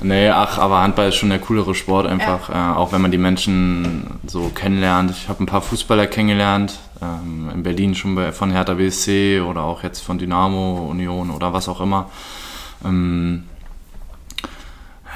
nee, ach, aber Handball ist schon der coolere Sport einfach, ja. äh, auch wenn man die Menschen so kennenlernt. Ich habe ein paar Fußballer kennengelernt, ähm, in Berlin schon bei, von Hertha BSC oder auch jetzt von Dynamo, Union oder was auch immer. Ähm,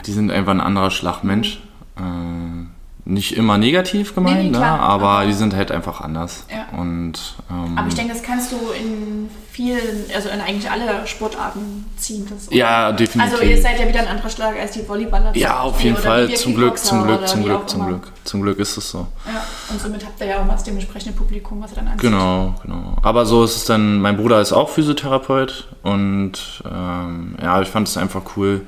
die sind einfach ein anderer Schlagmensch. Äh, nicht immer negativ gemeint, Nee, nee, ne? aber, aber- die sind halt einfach anders. Ja. Und ähm, Aber ich denke, das kannst du in vielen, also in eigentlich alle Sportarten ziehen. Das, oder? ja, definitiv. Also ihr seid ja wieder ein anderer Schlag als die Volleyballer. ja, auf jeden Fall. Zum Glück, zum Glück, zum Glück, zum. Glück. Zum Glück ist es so. Ja, und somit habt ihr ja auch mal das dementsprechende Publikum, was ihr dann anzieht. Genau, genau. Aber so ist es dann, mein Bruder ist auch Physiotherapeut und ähm, ja, ich fand es einfach cool,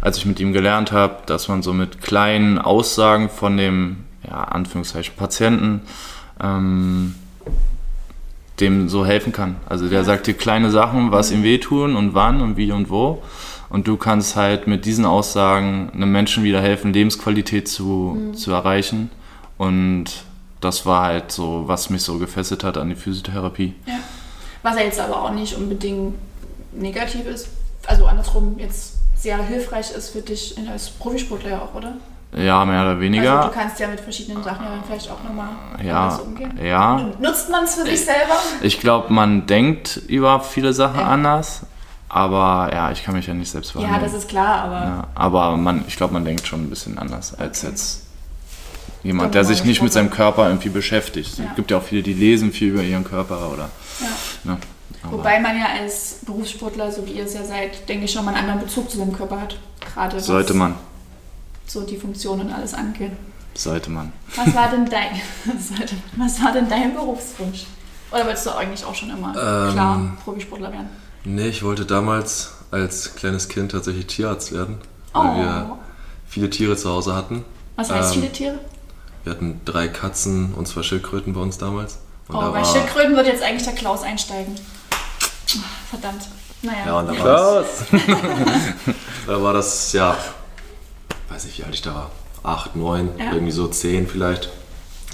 als ich mit ihm gelernt habe, dass man so mit kleinen Aussagen von dem, ja, Anführungszeichen, Patienten ähm, dem so helfen kann. Also der sagt dir kleine Sachen, was ihm wehtun und wann und wie und wo. Und du kannst halt mit diesen Aussagen einem Menschen wieder helfen, Lebensqualität zu, zu erreichen. Und das war halt so, was mich so gefesselt hat an die Physiotherapie. Ja. Was ja jetzt aber auch nicht unbedingt negativ ist. Also andersrum jetzt sehr hilfreich ist für dich als Profisportler ja auch, oder? Ja, mehr oder weniger. Also du kannst ja mit verschiedenen Sachen ja dann vielleicht auch nochmal ja, anders umgehen. ja. Nutzt man es für sich selber? Ich glaube, man denkt über viele Sachen Ja. anders, aber ja, ich kann mich ja nicht selbst Ja, behandeln. das ist klar, aber Ja, aber man, ich glaube, man denkt schon ein bisschen anders als jetzt jemand, der mal sich nicht mit seinem Körper irgendwie beschäftigt. Es Ja. gibt ja auch viele, die lesen viel über ihren Körper oder. ja. Wobei man ja als Berufssportler, so wie ihr es ja seid, denke ich schon mal einen anderen Bezug zu seinem Körper hat. Gerade sollte man, so die Funktionen und alles angeht. sollte man. Was war denn dein, was war denn dein Berufswunsch? Oder wolltest du eigentlich auch schon immer Ähm, klar Profisportler werden? Nee, ich wollte damals als kleines Kind tatsächlich Tierarzt werden, weil Oh. wir viele Tiere zu Hause hatten. Was heißt ähm, viele Tiere? Wir hatten drei Katzen und zwei Schildkröten bei uns damals. Und Oh, bei Schildkröten wird jetzt eigentlich der Klaus einsteigen. Verdammt. Naja. ja, und da war, das, da war das, ja, weiß nicht, wie alt ich da war. Acht, neun, Ja. irgendwie so zehn vielleicht.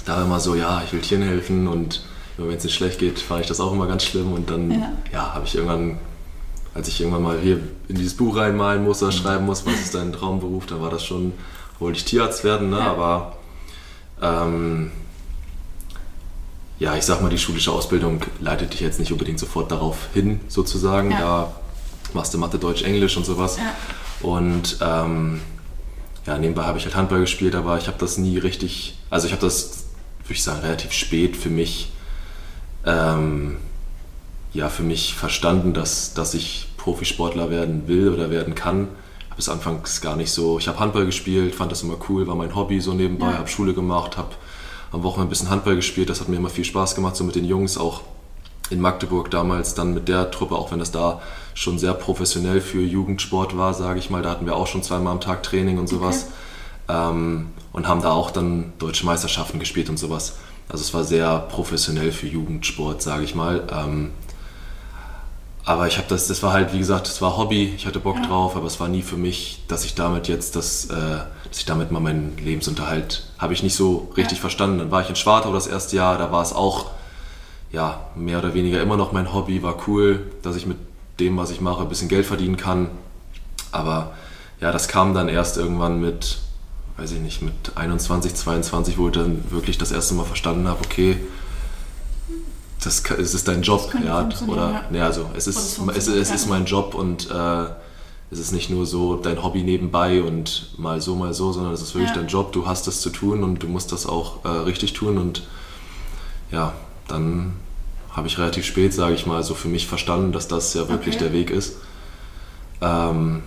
Da war immer so, ja, ich will Tieren helfen und wenn es nicht schlecht geht, fand ich das auch immer ganz schlimm. Und dann, Ja. ja, habe ich irgendwann, als ich irgendwann mal hier in dieses Buch reinmalen muss oder schreiben muss, was ist dein Traumberuf, da war das schon, wollte ich Tierarzt werden, ne? Ja. aber ähm, ja, ich sag mal, die schulische Ausbildung leitet dich jetzt nicht unbedingt sofort darauf hin, sozusagen. Ja. Da machst du Mathe, Deutsch, Englisch und sowas. Ja. Und ähm, ja, nebenbei habe ich halt Handball gespielt, aber ich habe das nie richtig, also ich habe das, würde ich sagen, relativ spät für mich, ähm, ja, für mich verstanden, dass, dass ich Profisportler werden will oder werden kann. Habe es anfangs gar nicht so, ich habe Handball gespielt, fand das immer cool, war mein Hobby so nebenbei, Ja. habe Schule gemacht, habe am Wochenende ein bisschen Handball gespielt, das hat mir immer viel Spaß gemacht, so mit den Jungs, auch in Magdeburg damals dann mit der Truppe, auch wenn das da schon sehr professionell für Jugendsport war, sage ich mal. Da hatten wir auch schon zweimal am Tag Training und sowas. Ähm, und haben da auch dann deutsche Meisterschaften gespielt und sowas. Also es war sehr professionell für Jugendsport, sage ich mal. Ähm, aber ich habe das, das war halt, wie gesagt, das war Hobby, ich hatte Bock Ja. drauf, aber es war nie für mich, dass ich damit jetzt das, äh, dass ich damit mal meinen Lebensunterhalt, habe ich nicht so richtig Ja. verstanden. Dann war ich in Schwartau das erste Jahr, da war es auch, ja, mehr oder weniger immer noch mein Hobby, war cool, dass ich mit dem, was ich mache, ein bisschen Geld verdienen kann. Aber ja, das kam dann erst irgendwann mit, weiß ich nicht, mit 21, 22, wo ich dann wirklich das erste Mal verstanden habe, okay, das, es ist dein Job, ja, oder, ja. nee, also es ist, es, es ist mein Job und äh, es ist nicht nur so dein Hobby nebenbei und mal so, mal so, sondern es ist wirklich Ja. dein Job, du hast es zu tun und du musst das auch äh, richtig tun und ja, dann habe ich relativ spät, sage ich mal, so für mich verstanden, dass das ja wirklich Okay. der Weg ist. Ähm,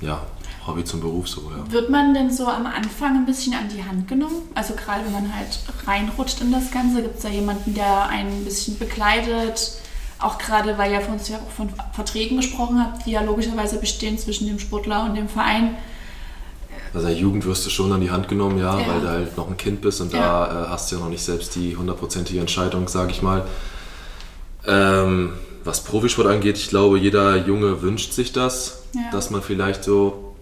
ja, Hobby zum Beruf so, ja. Wird man denn so am Anfang ein bisschen an die Hand genommen? Also gerade wenn man halt reinrutscht in das Ganze, gibt es da jemanden, der einen ein bisschen begleitet? Auch gerade, weil ihr von von Verträgen gesprochen habt, die ja logischerweise bestehen zwischen dem Sportler und dem Verein. Also in der Jugend wirst du schon an die Hand genommen, ja, Ja. weil du halt noch ein Kind bist und Ja. da äh, hast du ja noch nicht selbst die hundertprozentige Entscheidung, sage ich mal. Ähm, was Profisport angeht, ich glaube, jeder Junge wünscht sich das, Ja. dass man vielleicht so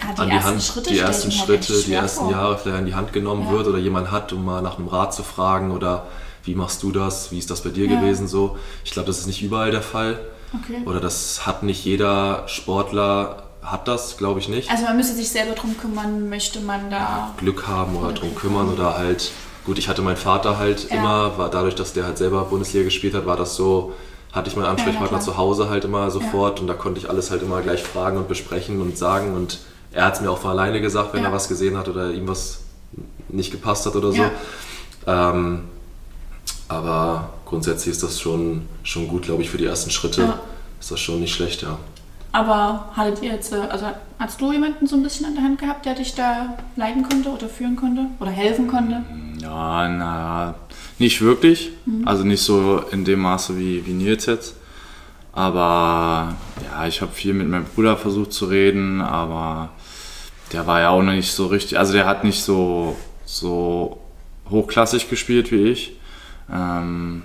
gerade an die Hand, die stelle ersten Schritte, die ersten. Jahre vielleicht an die Hand genommen wird oder jemand hat, um mal nach einem Rat zu fragen oder wie machst du das, wie ist das bei dir Ja. gewesen so. Ich glaube, das ist nicht überall der Fall Okay. oder das hat nicht jeder Sportler, hat das, glaube ich nicht. Also man müsste sich selber drum kümmern, möchte man da. Glück haben oder drum kümmern oder halt, gut, ich hatte meinen Vater halt Ja. immer, war dadurch, dass der halt selber Bundesliga gespielt hat, war das so, hatte ich meinen Ansprechpartner zu Hause halt immer sofort und da konnte ich alles halt immer gleich fragen und besprechen und sagen und er hat es mir auch von alleine gesagt, wenn Ja. er was gesehen hat oder ihm was nicht gepasst hat oder so. Ja. Ähm, aber grundsätzlich ist das schon, schon gut, glaube ich, für die ersten Schritte. Ja. Ist das schon nicht schlecht, ja. Aber hattet ihr jetzt, äh, also hast du jemanden so ein bisschen an der Hand gehabt, der dich da leiten konnte oder führen konnte oder helfen konnte? Ja, naja, nicht wirklich. Mhm. Also nicht so in dem Maße wie, wie Nils jetzt. Aber ja, ich habe viel mit meinem Bruder versucht zu reden, aber der war ja auch noch nicht so richtig, also der hat nicht so, so hochklassig gespielt wie ich. Ähm,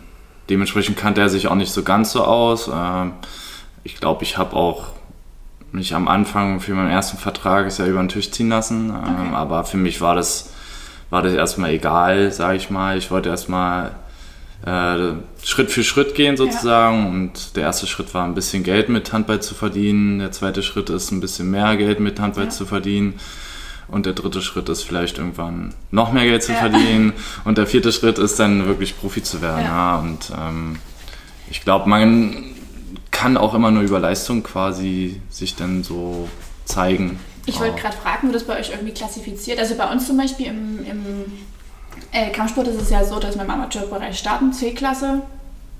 dementsprechend kannte er sich auch nicht so ganz so aus. Ähm, ich glaube, ich habe auch mich am Anfang für meinen ersten Vertrag ist ja über den Tisch ziehen lassen. Ähm, okay. aber für mich war das, war das erstmal egal, sage ich mal. Ich wollte erstmal äh, Schritt für Schritt gehen sozusagen. Ja. Und der erste Schritt war ein bisschen Geld mit Handball zu verdienen. Der zweite Schritt ist ein bisschen mehr Geld mit Handball ja. zu verdienen. Und der dritte Schritt ist vielleicht irgendwann noch mehr Geld zu ja. verdienen. Und der vierte Schritt ist dann wirklich Profi zu werden. Ja. Und ähm, ich glaube, man kann auch immer nur über Leistung quasi sich dann so zeigen. Ich wollte gerade fragen, wird das bei euch irgendwie klassifiziert? Also bei uns zum Beispiel im, im äh, Kampfsport ist es ja so, dass wir im Amateurbereich starten, C-Klasse,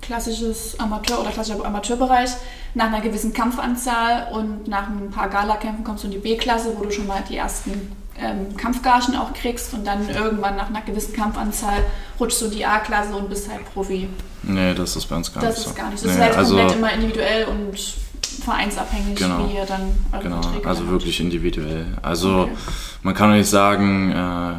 klassisches Amateur- oder klassischer Amateurbereich, nach einer gewissen Kampfanzahl und nach ein paar Gala-Kämpfen kommst du in die B-Klasse, wo du schon mal die ersten ähm, Kampfgagen auch kriegst und dann irgendwann nach einer gewissen Kampfanzahl rutschst du in die A-Klasse und bist halt Profi. Nee, das ist bei uns gar das nicht so. Das ist gar nicht so. Das nee, ist halt also, komplett immer individuell und vereinsabhängig, genau, wie ihr dann eure Genau, Verträge also wirklich individuell. Also okay. man kann nicht sagen, äh,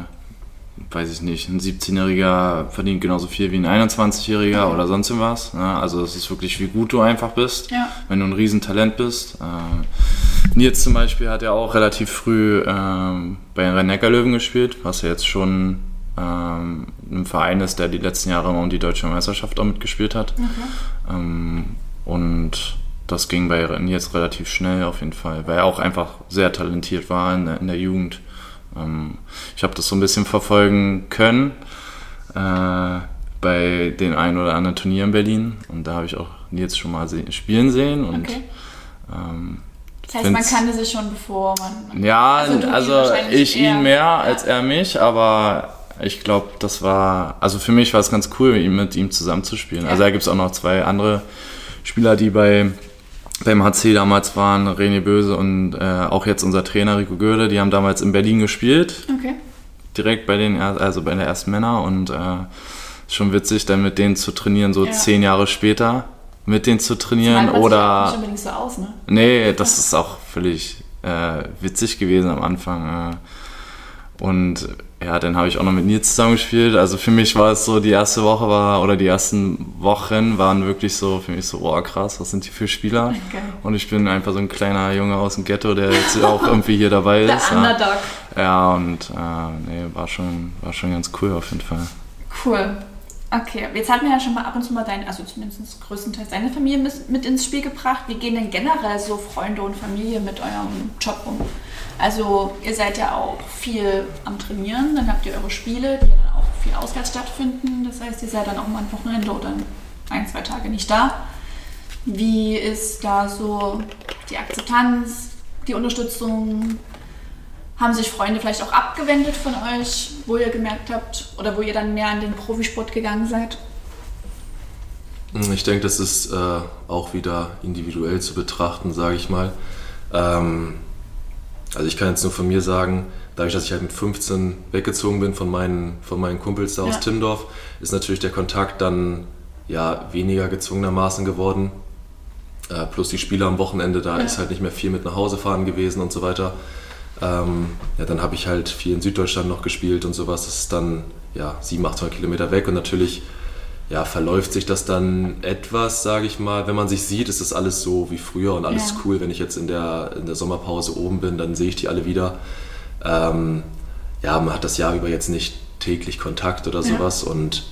weiß ich nicht, ein 17-Jähriger verdient genauso viel wie ein 21-Jähriger okay. oder sonst was. Ne? Also es ist wirklich, wie gut du einfach bist, ja. wenn du ein Riesentalent bist. Äh, Nils zum Beispiel hat ja auch relativ früh ähm, bei den Rhein-Neckar-Löwen gespielt, was ja jetzt schon ähm, ein Verein ist, der die letzten Jahre immer um die deutsche Meisterschaft auch mitgespielt hat. Okay. Ähm, und das ging bei Nils relativ schnell auf jeden Fall, weil er auch einfach sehr talentiert war in der, in der Jugend. Ähm, ich habe das so ein bisschen verfolgen können äh, bei den ein oder anderen Turnieren in Berlin und da habe ich auch Nils schon mal se spielen sehen und okay. ähm, das heißt, man kannte sich schon bevor man. Ja, also, also ich ihn mehr ja. als er mich, aber ich glaube, das war, also für mich war es ganz cool, mit ihm zusammenzuspielen. Ja. Also da gibt es auch noch zwei andere Spieler, die bei beim HC damals waren René Böse und äh, auch jetzt unser Trainer Rico Göde, die haben damals in Berlin gespielt. Okay. Direkt bei den, also bei der ersten Männer und äh, schon witzig, dann mit denen zu trainieren, so ja. zehn Jahre später mit denen zu trainieren das oder. Nicht unbedingt so aus, ne? Nee, das ist auch völlig äh, witzig gewesen am Anfang. Äh. Und ja, dann habe ich auch noch mit Nils zusammengespielt. Also für mich war es so, die erste Woche war, oder die ersten Wochen waren wirklich so, für mich so, oh krass, was sind die für Spieler? Okay. Und ich bin einfach so ein kleiner Junge aus dem Ghetto, der jetzt auch irgendwie hier dabei ist. Der Underdog. Ja, ja und äh, nee, war schon, war schon ganz cool auf jeden Fall. Cool. Okay, jetzt hatten wir ja schon mal ab und zu mal deine, also zumindest größtenteils deine Familie mit ins Spiel gebracht. Wie gehen denn generell so Freunde und Familie mit eurem Job um? Also ihr seid ja auch viel am Trainieren, dann habt ihr eure Spiele, die ja dann auch viel auswärts stattfinden. Das heißt, ihr seid dann auch mal ein Wochenende oder ein, zwei Tage nicht da. Wie ist da so die Akzeptanz, die Unterstützung? Haben sich Freunde vielleicht auch abgewendet von euch, wo ihr gemerkt habt oder wo ihr dann mehr an den Profisport gegangen seid? Ich denke, das ist äh, auch wieder individuell zu betrachten, sage ich mal. Ähm, also ich kann jetzt nur von mir sagen, dadurch, dass ich halt mit 15 weggezogen bin von meinen, von meinen Kumpels da ja. aus Timmendorf, ist natürlich der Kontakt dann ja weniger gezwungenermaßen geworden. Äh, plus die Spiele am Wochenende, da ja. ist halt nicht mehr viel mit nach Hause fahren gewesen und so weiter. Ähm, ja, dann habe ich halt viel in Süddeutschland noch gespielt und sowas. Das ist dann ja 700, 800 Kilometer weg und natürlich ja, verläuft sich das dann etwas, sage ich mal. Wenn man sich sieht, ist das alles so wie früher und alles ja. cool. Wenn ich jetzt in der, in der Sommerpause oben bin, dann sehe ich die alle wieder. Ähm, ja, man hat das Jahr über jetzt nicht täglich Kontakt oder sowas ja. und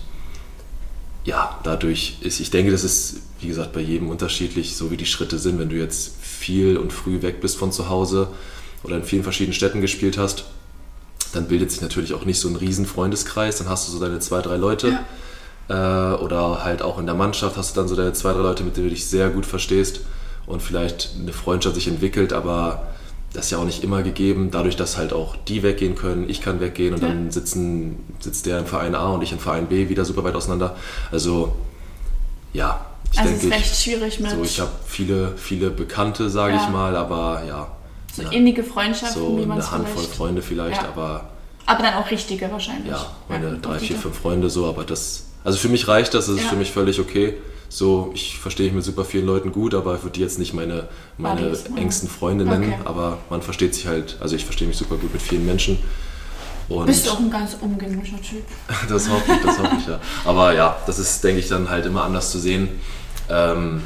ja, dadurch ist, ich denke, das ist, wie gesagt, bei jedem unterschiedlich, so wie die Schritte sind. Wenn du jetzt viel und früh weg bist von zu Hause oder in vielen verschiedenen Städten gespielt hast, dann bildet sich natürlich auch nicht so ein riesen Freundeskreis, dann hast du so deine zwei, drei Leute. Ja äh, oder halt auch in der Mannschaft hast du dann so deine zwei, drei Leute, mit denen du dich sehr gut verstehst und vielleicht eine Freundschaft sich entwickelt, aber das ist ja auch nicht immer gegeben, dadurch, dass halt auch die weggehen können, ich kann weggehen und Ja. dann sitzen, sitzt der im Verein A und ich im Verein B wieder super weit auseinander. Also ja, ich also es denke, ist recht ich, schwierig mit so, ich habe viele, viele Bekannte, sage Ja. ich mal, aber ja, so na, innige Freundschaften, so wie man eine Handvoll vielleicht... Freunde vielleicht, Ja. aber Aber dann auch richtige wahrscheinlich. ja, meine Ja, drei, vier, fünf Freunde so, aber das, also für mich reicht das, das ist Ja. für mich völlig okay. So, ich verstehe mich mit super vielen Leuten gut, aber ich würde die jetzt nicht meine, meine Buddies, engsten Freunde nennen, Okay. aber man versteht sich halt, also ich verstehe mich super gut mit vielen Menschen. Und Bist du auch ein ganz umgänglicher Typ. das hoffe ich, das hoffe ich, ja. Aber ja, das ist, denke ich, dann halt immer anders zu sehen. Ähm,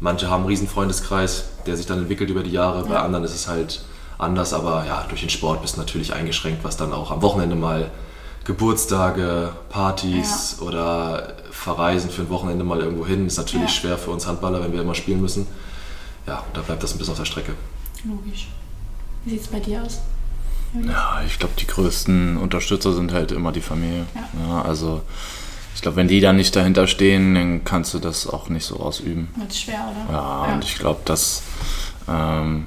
manche haben einen riesen Freundeskreis, der sich dann entwickelt über die Jahre, bei Ja. anderen ist es halt anders, aber ja, durch den Sport bist du natürlich eingeschränkt, was dann auch am Wochenende mal Geburtstage, Partys oder Verreisen für ein Wochenende mal irgendwo hin, ist natürlich Ja. schwer für uns Handballer, wenn wir immer spielen müssen. Ja, da bleibt das ein bisschen auf der Strecke. Logisch. Wie sieht es bei dir aus? Ja, ich glaube, die größten Unterstützer sind halt immer die Familie. Ja. Ja, also ich glaube, wenn die dann nicht dahinter stehen, dann kannst du das auch nicht so ausüben. Wird schwer, oder? Ja, und ich glaube, dass ähm,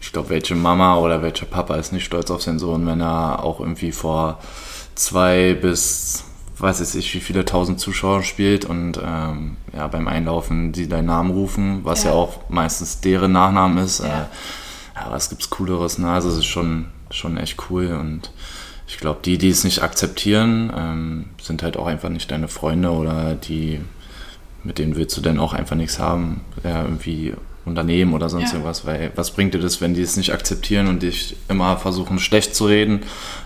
ich glaube, welche Mama oder welcher Papa ist nicht stolz auf seinen Sohn, wenn er auch irgendwie vor zwei bis weiß jetzt ich wie viele tausend Zuschauer spielt und ähm, ja beim Einlaufen die deinen Namen rufen, was ja, Ja. auch meistens deren Nachnamen ist. Ja. Äh, ja, was gibt's cooleres? Ne? Also es ist schon schon echt cool und ich glaube, die, die es nicht akzeptieren, ähm, sind halt auch einfach nicht deine Freunde oder die mit denen willst du dann auch einfach nichts haben, ja, irgendwie Unternehmen oder sonst Ja. irgendwas, weil was bringt dir das, wenn die es nicht akzeptieren und dich immer versuchen schlecht zu reden?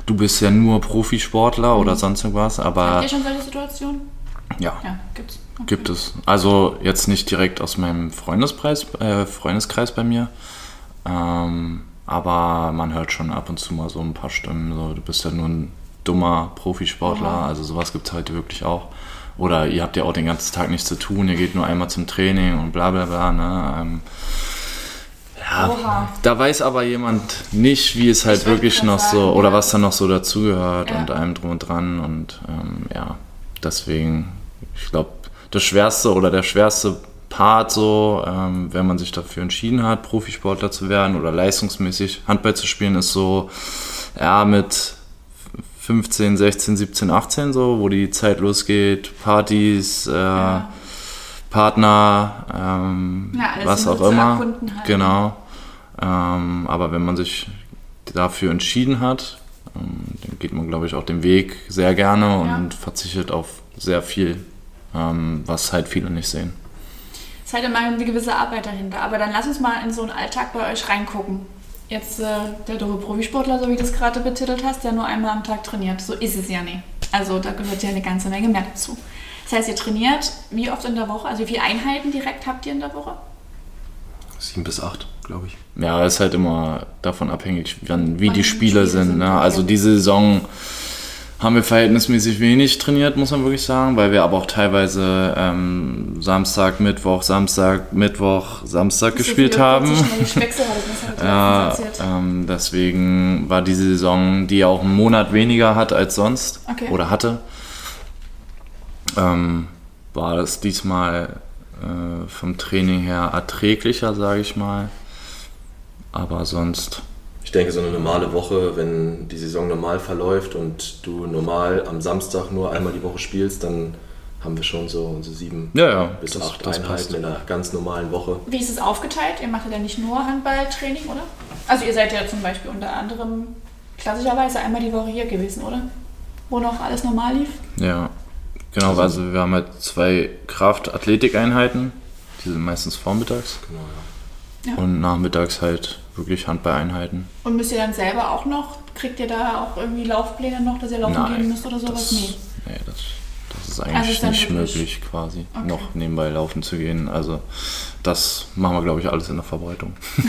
Du bist ja nur Profisportler oder sonst irgendwas, Habt aber ihr schon solche Situationen? ja, Ja, gibt's. Okay. gibt es. Also jetzt nicht direkt aus meinem Freundespreis, äh, Freundeskreis bei mir, ähm, aber man hört schon ab und zu mal so ein paar Stimmen, so du bist ja nur ein dummer Profisportler, also sowas gibt es heute wirklich auch. Oder ihr habt ja auch den ganzen Tag nichts zu tun, ihr geht nur einmal zum Training und bla bla bla. Ne? Ähm, ja, Oha. da weiß aber jemand nicht, wie es halt Ich wirklich noch so, sagen, oder ja. was da noch so dazugehört Ja. und allem drum und dran. Und ähm, ja, deswegen, ich glaube, das schwerste oder der schwerste Part so, ähm, wenn man sich dafür entschieden hat, Profisportler zu werden oder leistungsmäßig Handball zu spielen, ist so, ja, mit 15, 16, 17, 18 so, wo die Zeit losgeht, Partys, äh, Ja. Partner, ähm, Ja, was auch immer. halt. Genau. Ähm, aber wenn man sich dafür entschieden hat, ähm, dann geht man, glaube ich, auch den Weg sehr gerne und verzichtet auf sehr viel, ähm, was halt viele nicht sehen. Es ist halt immer eine gewisse Arbeit dahinter. Aber dann lass uns mal in so einen Alltag bei euch reingucken. Jetzt äh, der doofe Profisportler, so wie du es gerade betitelt hast, der nur einmal am Tag trainiert. So ist es ja nicht. Also da gehört ja eine ganze Menge mehr dazu. Das heißt, ihr trainiert wie oft in der Woche? Also wie viele Einheiten direkt habt ihr in der Woche? Sieben bis acht, glaube ich. Ja, ist halt immer davon abhängig, wie Wann die die Spiele Spiele sind. sind, Ne? Also diese Saison haben wir verhältnismäßig wenig trainiert, muss man wirklich sagen, weil wir aber auch teilweise ähm, Samstag, Mittwoch, Samstag, Mittwoch, Samstag gespielt so haben. das Ja, ähm, deswegen war diese Saison, die auch einen Monat weniger hat als sonst Okay. oder hatte, ähm, war es diesmal äh, vom Training her erträglicher, sage ich mal. Aber sonst, Ich denke, so eine normale Woche, wenn die Saison normal verläuft und du normal am Samstag nur einmal die Woche spielst, dann haben wir schon so unsere sieben ja, ja, bis das- acht das Einheiten passt. in einer ganz normalen Woche. Wie ist es aufgeteilt? Ihr macht ja nicht nur Handballtraining, oder? Also ihr seid ja zum Beispiel unter anderem klassischerweise einmal die Woche hier gewesen, oder? Wo noch alles normal lief? Ja, genau, also wir haben halt zwei Kraft-Athletik-Einheiten, die sind meistens vormittags Genau, ja. Ja. und nachmittags halt wirklich Handball-Einheiten. Und müsst ihr dann selber auch noch, kriegt ihr da auch irgendwie Laufpläne noch, dass ihr laufen gehen müsst oder sowas? das, Nee. nee, das, das ist Also eigentlich ist dann nicht möglich quasi, Okay. noch nebenbei laufen zu gehen. Also das machen wir, glaube ich, alles in der Verbreitung.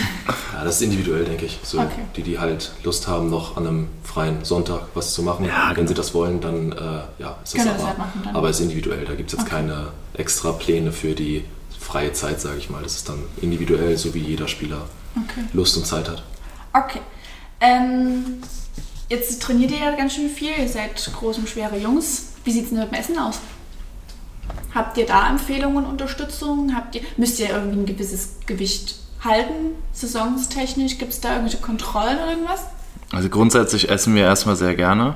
Ja, das ist individuell, denke ich. So, Okay. Die, die halt Lust haben, noch an einem freien Sonntag was zu machen. Ja, Wenn genau. sie das wollen, dann äh, ja, ist das aber, das halt machen dann. aber ist individuell. Da gibt es jetzt Okay. keine extra Pläne für die freie Zeit, sage ich mal. Das ist dann individuell, so wie jeder Spieler Okay. Lust und Zeit hat. Okay. Ähm, jetzt trainiert ihr ja ganz schön viel. Ihr seid groß und schwere Jungs. Wie sieht es denn mit dem Essen aus? Habt ihr da Empfehlungen, Unterstützung? Habt ihr, müsst ihr irgendwie ein gewisses Gewicht halten, saisonstechnisch? Gibt es da irgendwelche Kontrollen oder irgendwas? Also grundsätzlich essen wir erstmal sehr gerne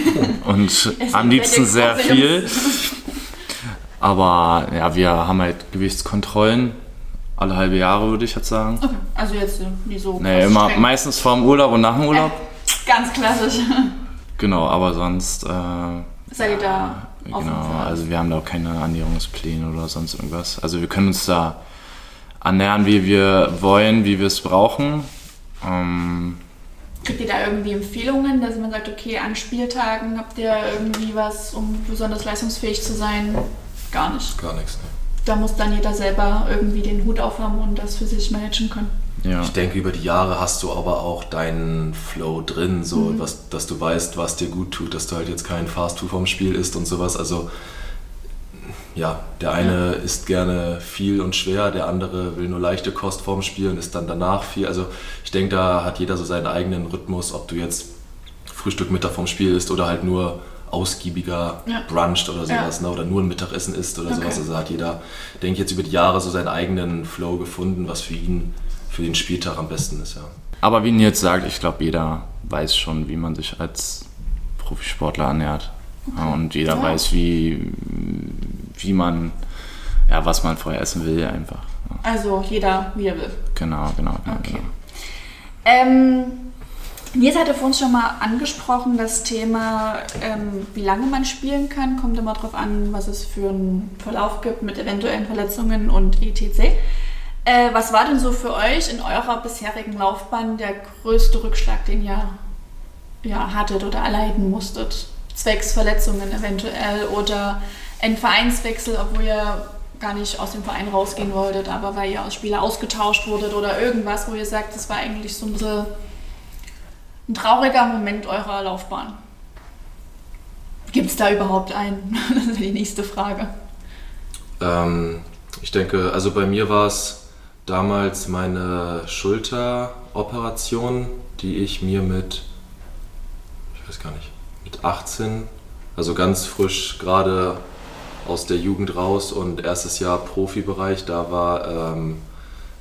und am liebsten sehr viel. Aber ja, wir haben halt Gewichtskontrollen alle halbe Jahre, würde ich jetzt sagen. Okay, also jetzt äh, nie so. Nee, immer streng. meistens vorm Urlaub und nach dem Urlaub. Ganz klassisch. Genau, aber sonst, äh, Seid ihr da offen genau, für? also wir haben da auch keine Ernährungspläne oder sonst irgendwas. Also wir können uns da ernähren, wie wir wollen, wie wir es brauchen. Ähm, Kriegt ihr da irgendwie Empfehlungen, dass man sagt, okay, an Spieltagen habt ihr irgendwie was, um besonders leistungsfähig zu sein? Gar nicht. Gar nichts. Ne. Da muss dann jeder selber irgendwie den Hut aufhaben und das für sich managen können. ja. Ich denke, über die Jahre hast du aber auch deinen Flow drin, so was, dass du weißt, was dir gut tut, dass du halt jetzt kein Fast Food vom Spiel isst und sowas. Also ja, der eine isst gerne viel und schwer, der andere will nur leichte Kost vorm Spiel und isst dann danach viel. Also ich denke, da hat jeder so seinen eigenen Rhythmus, ob du jetzt Frühstück, Mittag vom Spiel isst oder halt nur ausgiebiger Ja. bruncht oder sowas, Ja. ne? oder nur ein Mittagessen isst oder Okay. sowas. Also hat jeder, denke ich, jetzt über die Jahre so seinen eigenen Flow gefunden, was für ihn für den Spieltag am besten ist, ja. Aber wie Nils sagt, ich glaube, jeder weiß schon, wie man sich als Profisportler ernährt. Ja, und jeder Ja. weiß, wie, wie man, ja, was man vorher essen will, einfach. Also jeder, wie er will. genau, genau, genau. Okay. genau. Ähm, Nils hatte vorhin schon mal angesprochen, das Thema, ähm, wie lange man spielen kann, kommt immer darauf an, was es für einen Verlauf gibt mit eventuellen Verletzungen und etc. Äh, was war denn so für euch in eurer bisherigen Laufbahn der größte Rückschlag, den ihr ja, hattet oder erleiden musstet? Zwecks Verletzungen eventuell oder ein Vereinswechsel, obwohl ihr gar nicht aus dem Verein rausgehen wolltet, aber weil ihr als Spieler ausgetauscht wurdet oder irgendwas, wo ihr sagt, das war eigentlich so ein bisschen ein trauriger Moment eurer Laufbahn. Gibt es da überhaupt einen? Das ist die nächste Frage. Ähm, ich denke, also bei mir war es damals meine Schulteroperation, die ich mir mit, ich weiß gar nicht, mit 18, also ganz frisch gerade aus der Jugend raus und erstes Jahr Profibereich, da war, ähm,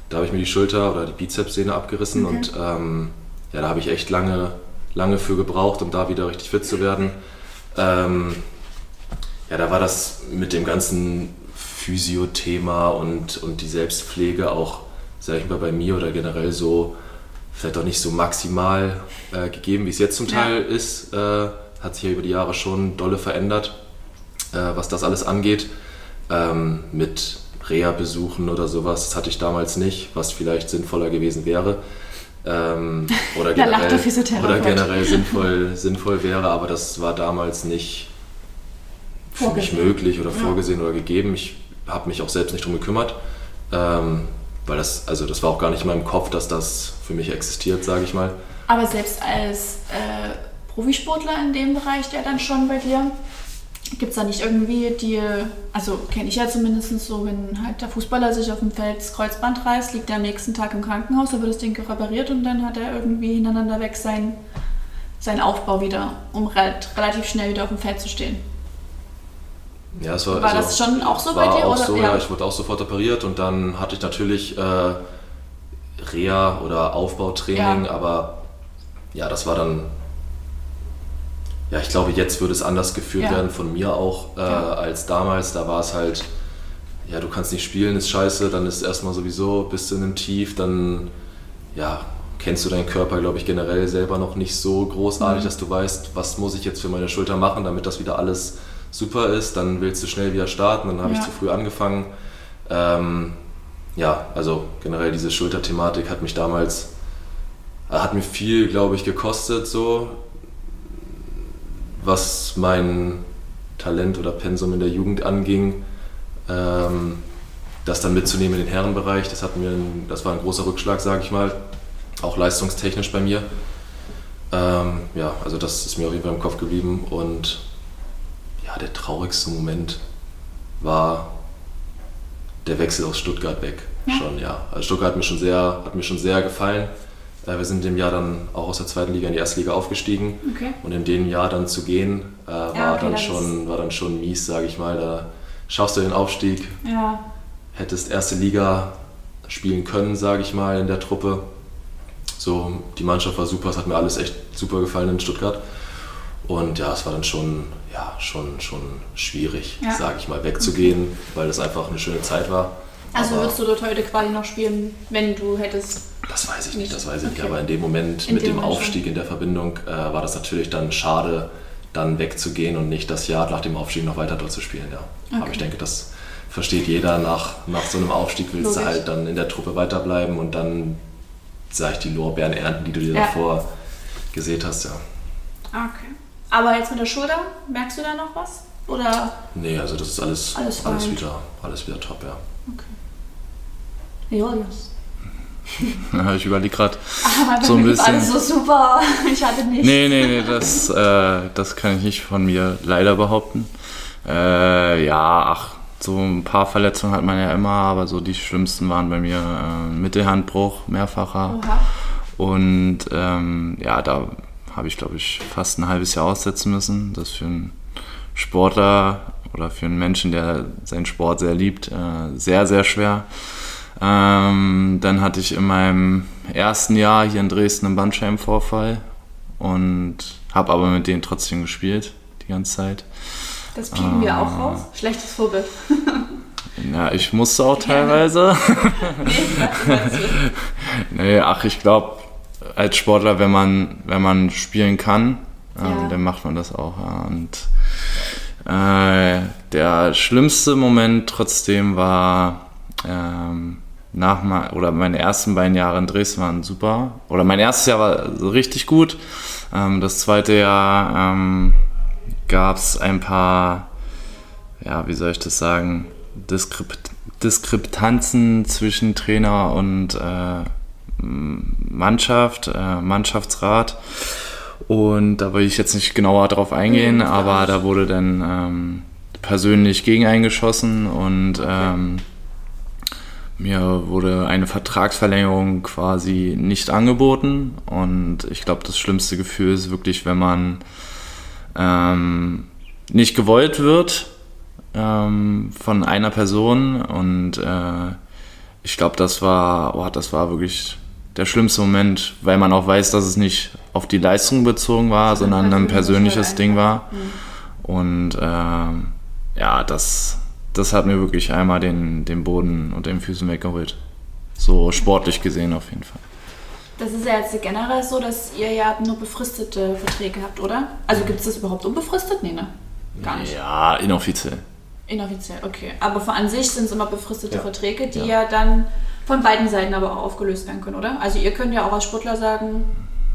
da habe ich mir die Schulter oder die Bizepssehne abgerissen Okay. und ähm, ja, da habe ich echt lange, lange für gebraucht, um da wieder richtig fit zu werden. Ähm, ja, da war das mit dem ganzen Physiothema und, und die Selbstpflege auch, sag ich mal, bei mir oder generell so, vielleicht auch nicht so maximal äh, gegeben, wie es jetzt zum Ja. Teil ist. Äh, hat sich ja über die Jahre schon dolle verändert, äh, was das alles angeht. Ähm, mit Reha-Besuchen oder sowas, das hatte ich damals nicht, was vielleicht sinnvoller gewesen wäre. Ähm, oder generell, oder generell sinnvoll, sinnvoll wäre, aber das war damals nicht für mich möglich oder Ja. vorgesehen oder gegeben. Ich habe mich auch selbst nicht drum gekümmert, ähm, weil das, also das war auch gar nicht in meinem Kopf, dass das für mich existiert, sage ich mal. Aber selbst als äh, Profisportler in dem Bereich, der dann schon bei dir, gibt es da nicht irgendwie die, also kenne ich ja zumindest so, wenn halt der Fußballer sich auf dem Feld das Kreuzband reißt, liegt er am nächsten Tag im Krankenhaus, da wird das Ding repariert und dann hat er irgendwie hintereinander weg sein, seinen Aufbau wieder, um re relativ schnell wieder auf dem Feld zu stehen. Ja, es war, War also, das schon auch so bei dir? Auch oder? so, ja. ich wurde auch sofort operiert und dann hatte ich natürlich äh, Reha oder Aufbautraining, Ja. aber ja, das war dann. Ja, ich glaube, jetzt würde es anders geführt Ja. werden von mir auch äh, Ja. als damals. Da war es halt, ja, du kannst nicht spielen, ist scheiße, dann ist erstmal sowieso, bist du in einem Tief, dann ja, kennst du deinen Körper, glaube ich, generell selber noch nicht so großartig, Mhm. dass du weißt, was muss ich jetzt für meine Schulter machen, damit das wieder alles super ist. Dann willst du schnell wieder starten, dann habe Ja. ich zu früh angefangen. Ähm, ja, also generell diese Schulterthematik hat mich damals, äh, hat mir viel, glaube ich, gekostet, so was mein Talent oder Pensum in der Jugend anging. Ähm, das dann mitzunehmen in den Herrenbereich, das, hat mir das war ein großer Rückschlag, sage ich mal, auch leistungstechnisch bei mir. Ähm, ja, also das ist mir auf jeden Fall im Kopf geblieben und ja, der traurigste Moment war der Wechsel aus Stuttgart weg. Ja. Schon, ja. Also Stuttgart hat mir schon sehr, hat mir schon sehr gefallen. Äh, wir sind in dem Jahr dann auch aus der zweiten Liga in die erste Liga aufgestiegen. Okay. Und in dem Jahr dann zu gehen, äh, war, Ja, okay, dann schon, war dann schon mies, sage ich mal. Da schaffst du den Aufstieg, Ja, hättest erste Liga spielen können, sage ich mal, in der Truppe. So, die Mannschaft war super, es hat mir alles echt super gefallen in Stuttgart. Und ja, es war dann schon, ja, schon, schon schwierig, Ja. sage ich mal, wegzugehen, weil das einfach eine schöne Zeit war. Also Aber würdest du dort heute quasi noch spielen, wenn du hättest. das weiß ich nicht, das weiß ich nicht. Okay. Aber in dem Moment In mit dem Moment Aufstieg in der Verbindung äh, war das natürlich dann schade, dann wegzugehen und nicht das Jahr nach dem Aufstieg noch weiter dort zu spielen. Ja. Aber Okay. ich denke, das versteht jeder. Nach, nach so einem Aufstieg willst du Logisch. halt dann in der Truppe weiterbleiben und dann, sag ich, die Lorbeeren ernten, die du dir Ja. davor gesät hast. Ja. Okay. Aber jetzt mit der Schulter, merkst du da noch was? Oder. Nee, also das ist alles, Alles alles, wieder, alles wieder top, ja. Julius. Ja, ich überlege gerade. Bei So ein bisschen. alles so super. Ich hatte nicht. Nee, nee, nee, das, äh, das kann ich nicht von mir leider behaupten. Äh, ja, ach, so ein paar Verletzungen hat man ja immer, aber so die schlimmsten waren bei mir äh, Mittelhandbruch, mehrfacher. Oha. Und ähm, ja, da habe ich, glaube ich, fast ein halbes Jahr aussetzen müssen. Das für einen Sportler oder für einen Menschen, der seinen Sport sehr liebt, äh, sehr, sehr schwer. Ähm, dann hatte ich in meinem ersten Jahr hier in Dresden einen Bandscheibenvorfall und habe aber mit denen trotzdem gespielt die ganze Zeit. Das piepen wir Ah. auch raus. Schlechtes Vorbild. Ja, ich musste auch teilweise. Nee, ach, ich glaube, als Sportler, wenn man, wenn man spielen kann, ähm, Ja. dann macht man das auch. Ja. Und äh, der schlimmste Moment trotzdem war ähm, nach mein, oder meine ersten beiden Jahre in Dresden waren super. Oder mein erstes Jahr war richtig gut. Ähm, das zweite Jahr ähm, gab es ein paar, ja, wie soll ich das sagen, Diskrept Diskrepanzen zwischen Trainer und äh, Mannschaft, äh, Mannschaftsrat. Und da will ich jetzt nicht genauer drauf eingehen, auch aber da wurde dann ähm, persönlich gegen eingeschossen und ähm, mir wurde eine Vertragsverlängerung quasi nicht angeboten. Und ich glaube, das schlimmste Gefühl ist wirklich, wenn man ähm, nicht gewollt wird ähm, von einer Person. Und äh, ich glaube, das war, oh, das war wirklich der schlimmste Moment, weil man auch weiß, dass es nicht auf die Leistung bezogen war, sondern ein persönliches Ding war. Und ähm, ja, das, das hat mir wirklich einmal den, den Boden und den Füßen weggeholt. So sportlich gesehen auf jeden Fall. Das ist ja jetzt generell so, dass ihr ja nur befristete Verträge habt, oder? Also gibt es das überhaupt unbefristet? Nee, ne? Gar nicht. Ja, inoffiziell. Inoffiziell, okay. Aber von an sich sind es immer befristete Ja. Verträge, die Ja. ja. dann von beiden Seiten aber auch aufgelöst werden können, oder? Also ihr könnt ja auch als Sportler sagen,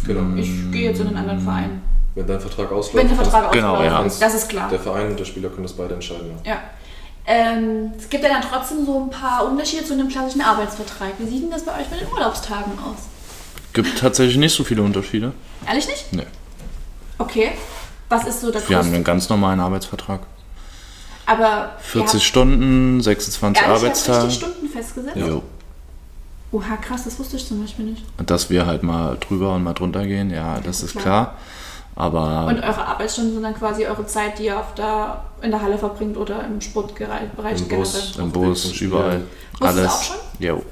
Genau. ich gehe jetzt in einen anderen Verein. Wenn dein Vertrag ausläuft, Wenn der Vertrag Genau, ausgelaufen ja. ist, das ist klar. der Verein und der Spieler können das beide entscheiden. Ja. Ja. Ähm, es gibt ja dann trotzdem so ein paar Unterschiede zu einem klassischen Arbeitsvertrag. Wie sieht denn das bei euch mit den Urlaubstagen aus? Gibt tatsächlich nicht so viele Unterschiede. Ehrlich nicht? Nee. Okay. Was ist so der Wir haben einen ganz normalen Arbeitsvertrag. Aber 40 Stunden, 26 Ehrlich, Arbeitstage. richtig Stunden festgesetzt? Jo. Oha, krass, das wusste ich zum Beispiel nicht. Und dass wir halt mal drüber und mal drunter gehen, ja, das ist klar. klar. Aber Und eure Arbeitsstunden sind dann quasi eure Zeit, die ihr auf der, in der Halle verbringt oder im Sportbereich Im generell. Bus. im Bus, überall. Das Alles. auch schon? Jo.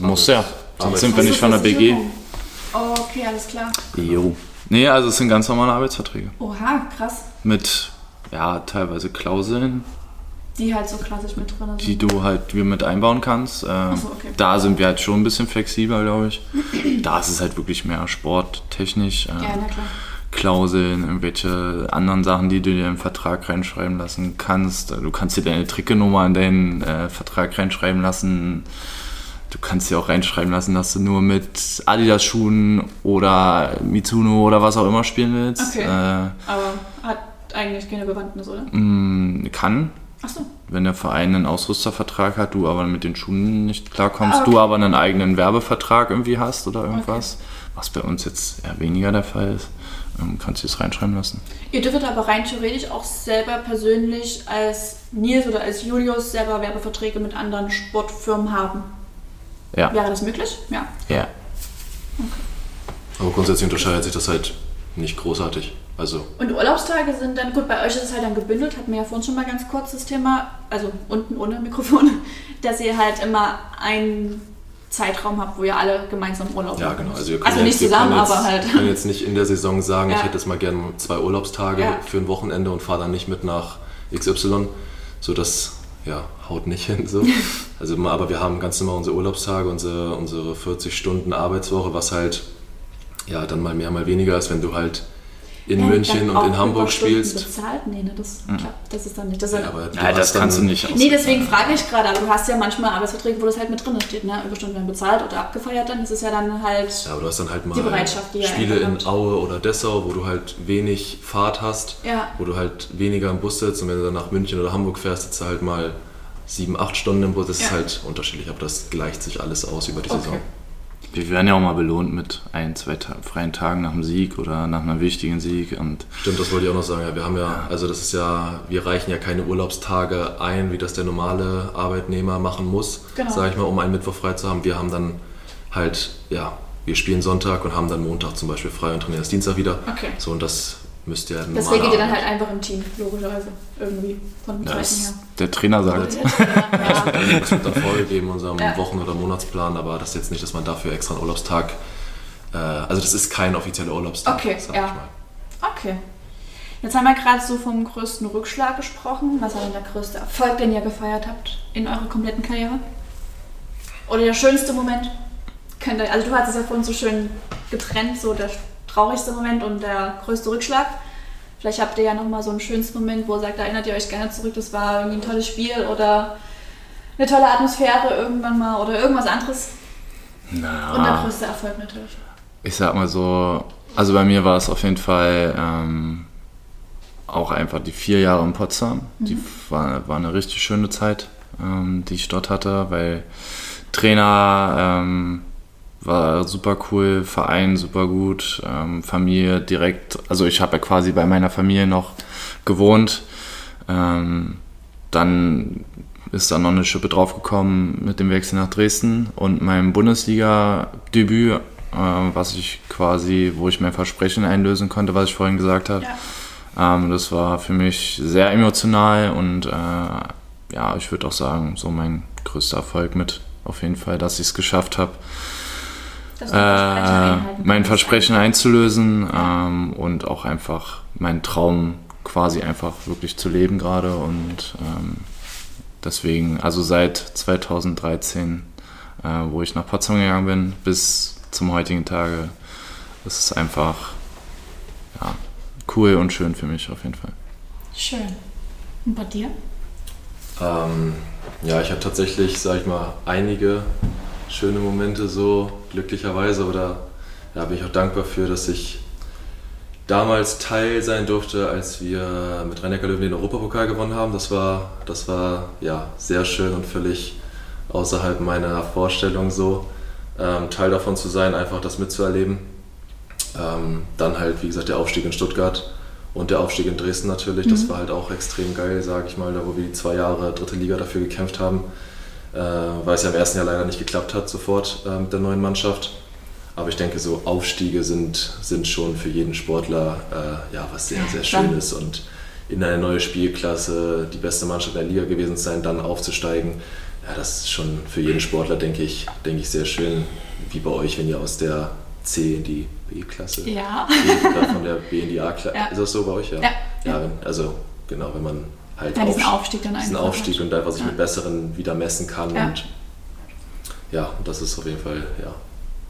Muss ja. Sonst sind wir nicht von der BG. Oh, okay, alles klar. Jo. Nee, also es sind ganz normale Arbeitsverträge. Oha, krass. Mit, ja, teilweise Klauseln, Die halt so klassisch mit drin sind. die du halt wir mit einbauen kannst. Ähm, so, okay. Da sind wir halt schon ein bisschen flexibler, glaube ich. da ist es halt wirklich mehr sporttechnisch. Ähm, Ja, na klar. Klauseln, irgendwelche anderen Sachen, die du dir den Vertrag reinschreiben lassen kannst. Du kannst dir deine Trikotnummer in deinen äh, Vertrag reinschreiben lassen. Du kannst dir auch reinschreiben lassen, dass du nur mit Adidas-Schuhen oder Mizuno oder was auch immer spielen willst. Okay. Äh, Aber hat eigentlich keine Bewandtnis, oder? mh, kann, Achso. wenn der Verein einen Ausrüstervertrag hat, du aber mit den Schuhen nicht klarkommst, Ah, okay. du aber einen eigenen Werbevertrag irgendwie hast oder irgendwas, was bei uns jetzt eher weniger der Fall ist, kannst du es reinschreiben lassen. Ihr dürftet aber rein theoretisch auch selber persönlich als Nils oder als Julius selber Werbeverträge mit anderen Sportfirmen haben. Ja. Wäre das möglich? Ja. Ja. Aber grundsätzlich unterscheidet sich das halt nicht großartig. Also, Und Urlaubstage sind dann, gut, bei euch ist es halt dann gebündelt, hatten wir ja vorhin schon mal ganz kurz das Thema, also unten ohne Mikrofon, dass ihr halt immer ein Zeitraum habt, wo ihr alle gemeinsam Urlaub Ja, machen genau. Also, also nicht jetzt, wir zusammen, jetzt, aber halt. Ich kann jetzt nicht in der Saison sagen, Ja. ich hätte jetzt mal gerne zwei Urlaubstage Ja. für ein Wochenende und fahre dann nicht mit nach XY. So das ja, haut nicht hin. So. Also, aber wir haben ganz normal unsere Urlaubstage, unsere, unsere 40 Stunden Arbeitswoche, was halt ja dann mal mehr, mal weniger ist, wenn du halt in Ja, München und in Hamburg Überstunden spielst. Bezahlt? Nee, ne, das klappt. Das ist dann nicht. Das ist Ja, aber Ja, das kannst du nicht nee, deswegen frage ich gerade, aber du hast ja manchmal Arbeitsverträge, wo das halt mit drin steht, ne? Überstunden werden bezahlt oder abgefeiert, dann ist es ja dann halt. Ja, aber du hast dann halt mal Die Bereitschaft, die Spiele in. Aue oder Dessau, wo du halt wenig Fahrt hast, Ja. wo du halt weniger im Bus sitzt und wenn du dann nach München oder Hamburg fährst, sitzt du halt mal sieben, acht Stunden im Bus. Das ist Ja. halt unterschiedlich, aber das gleicht sich alles aus über die Okay. Saison. Wir werden ja auch mal belohnt mit ein, zwei Ta freien Tagen nach dem Sieg oder nach einem wichtigen Sieg. Und Stimmt, das wollte ich auch noch sagen. Ja, wir haben ja, also das ist ja, wir reichen ja keine Urlaubstage ein, wie das der normale Arbeitnehmer machen muss, Genau. sage ich mal, um einen Mittwoch frei zu haben. Wir haben dann halt, ja, wir spielen Sonntag und haben dann Montag zum Beispiel frei und trainieren erst Dienstag wieder. Okay. So, und das müsste ja Das regelt ihr dann halt einfach im Team, logischerweise. Irgendwie. Von dem ja, Zeiten her. der Trainer sagt, Ja. Das wird dann vorgegeben in unserem Ja. Wochen- oder Monatsplan, aber das ist jetzt nicht, dass man dafür extra einen Urlaubstag, äh, also das ist kein offizieller Urlaubstag, Okay, sag ja. ich mal. Okay. Jetzt haben wir gerade so vom größten Rückschlag gesprochen. Was war denn der größte Erfolg, den ihr gefeiert habt in eurer kompletten Karriere? Oder der schönste Moment? Könnt ihr, also du hattest es ja vorhin so schön getrennt, so der traurigste Moment und der größte Rückschlag. Vielleicht habt ihr ja nochmal so einen schönsten Moment, wo ihr sagt, da erinnert ihr euch gerne zurück, das war irgendwie ein tolles Spiel oder eine tolle Atmosphäre irgendwann mal oder irgendwas anderes. Und der na, größte Erfolg natürlich. ich sag mal so, also bei mir war es auf jeden Fall ähm, auch einfach die vier Jahre in Potsdam. Die war, war eine richtig schöne Zeit, ähm, die ich dort hatte, weil Trainer ähm, war super cool, Verein super gut, ähm, Familie direkt, also ich habe ja quasi bei meiner Familie noch gewohnt. Ähm, dann ist da noch eine Schippe draufgekommen mit dem Wechsel nach Dresden und meinem Bundesliga-Debüt, äh, was ich quasi, wo ich mein Versprechen einlösen konnte, was ich vorhin gesagt habe. Ja. Ähm, das war für mich sehr emotional und äh, ja, ich würde auch sagen, so mein größter Erfolg mit auf jeden Fall, dass ich es geschafft habe, Versprechen äh, mein. Versprechen einzulösen ähm, und auch einfach meinen Traum quasi einfach wirklich zu leben gerade und ähm, deswegen, also seit 2013, äh, wo ich nach Potsdam gegangen bin, bis zum heutigen Tage, ist es einfach ja, cool und schön für mich auf jeden Fall. Schön. Und bei dir? Ähm, ja, ich habe tatsächlich, sag ich mal, einige schöne Momente so, glücklicherweise, oder ja, bin ich auch dankbar für, dass ich damals Teil sein durfte, als wir mit rhein löwen den Europapokal gewonnen haben. Das war, das war ja sehr schön und völlig außerhalb meiner Vorstellung so, ähm, Teil davon zu sein, einfach das mitzuerleben. Ähm, dann halt, wie gesagt, der Aufstieg in Stuttgart und der Aufstieg in Dresden natürlich. Das war halt auch extrem geil, sage ich mal, da wo wir die zwei Jahre dritte Liga dafür gekämpft haben, äh, weil es ja im ersten Jahr leider nicht geklappt hat sofort äh, mit der neuen Mannschaft. Aber ich denke, so Aufstiege sind, sind schon für jeden Sportler äh, ja, was sehr, sehr. Schönes. Und in eine neue Spielklasse, die beste Mannschaft der Liga gewesen zu sein, dann aufzusteigen, ja, das ist schon für jeden Sportler, denke ich, denke ich, sehr schön. Wie bei euch, wenn ihr aus der C in die B-Klasse Ja. geht oder von der B in die A-Klasse. Ja. Ist das so bei euch? Ja. Ja. ja also genau, wenn man halt Ja, diesen aufst- Aufstieg dann diesen einfach Aufstieg hat. und einfach sich Ja. mit Besseren wieder messen kann. Ja. Und ja, das ist auf jeden Fall ja,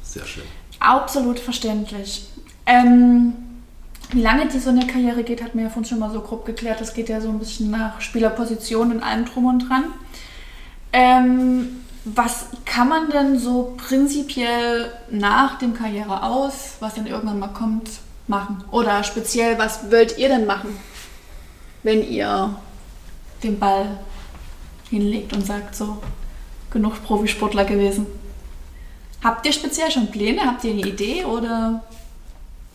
sehr schön. Absolut verständlich. Ähm, wie lange die so eine Karriere geht, hat mir ja vorhin schon mal so grob geklärt. Das geht ja so ein bisschen nach Spielerposition und allem drum und dran. Ähm, was kann man denn so prinzipiell nach dem Karriere aus, was dann irgendwann mal kommt, machen? Oder speziell, was wollt ihr denn machen, wenn ihr den Ball hinlegt und sagt, so, genug Profisportler gewesen? Habt ihr speziell schon Pläne? Habt ihr eine Idee? Oder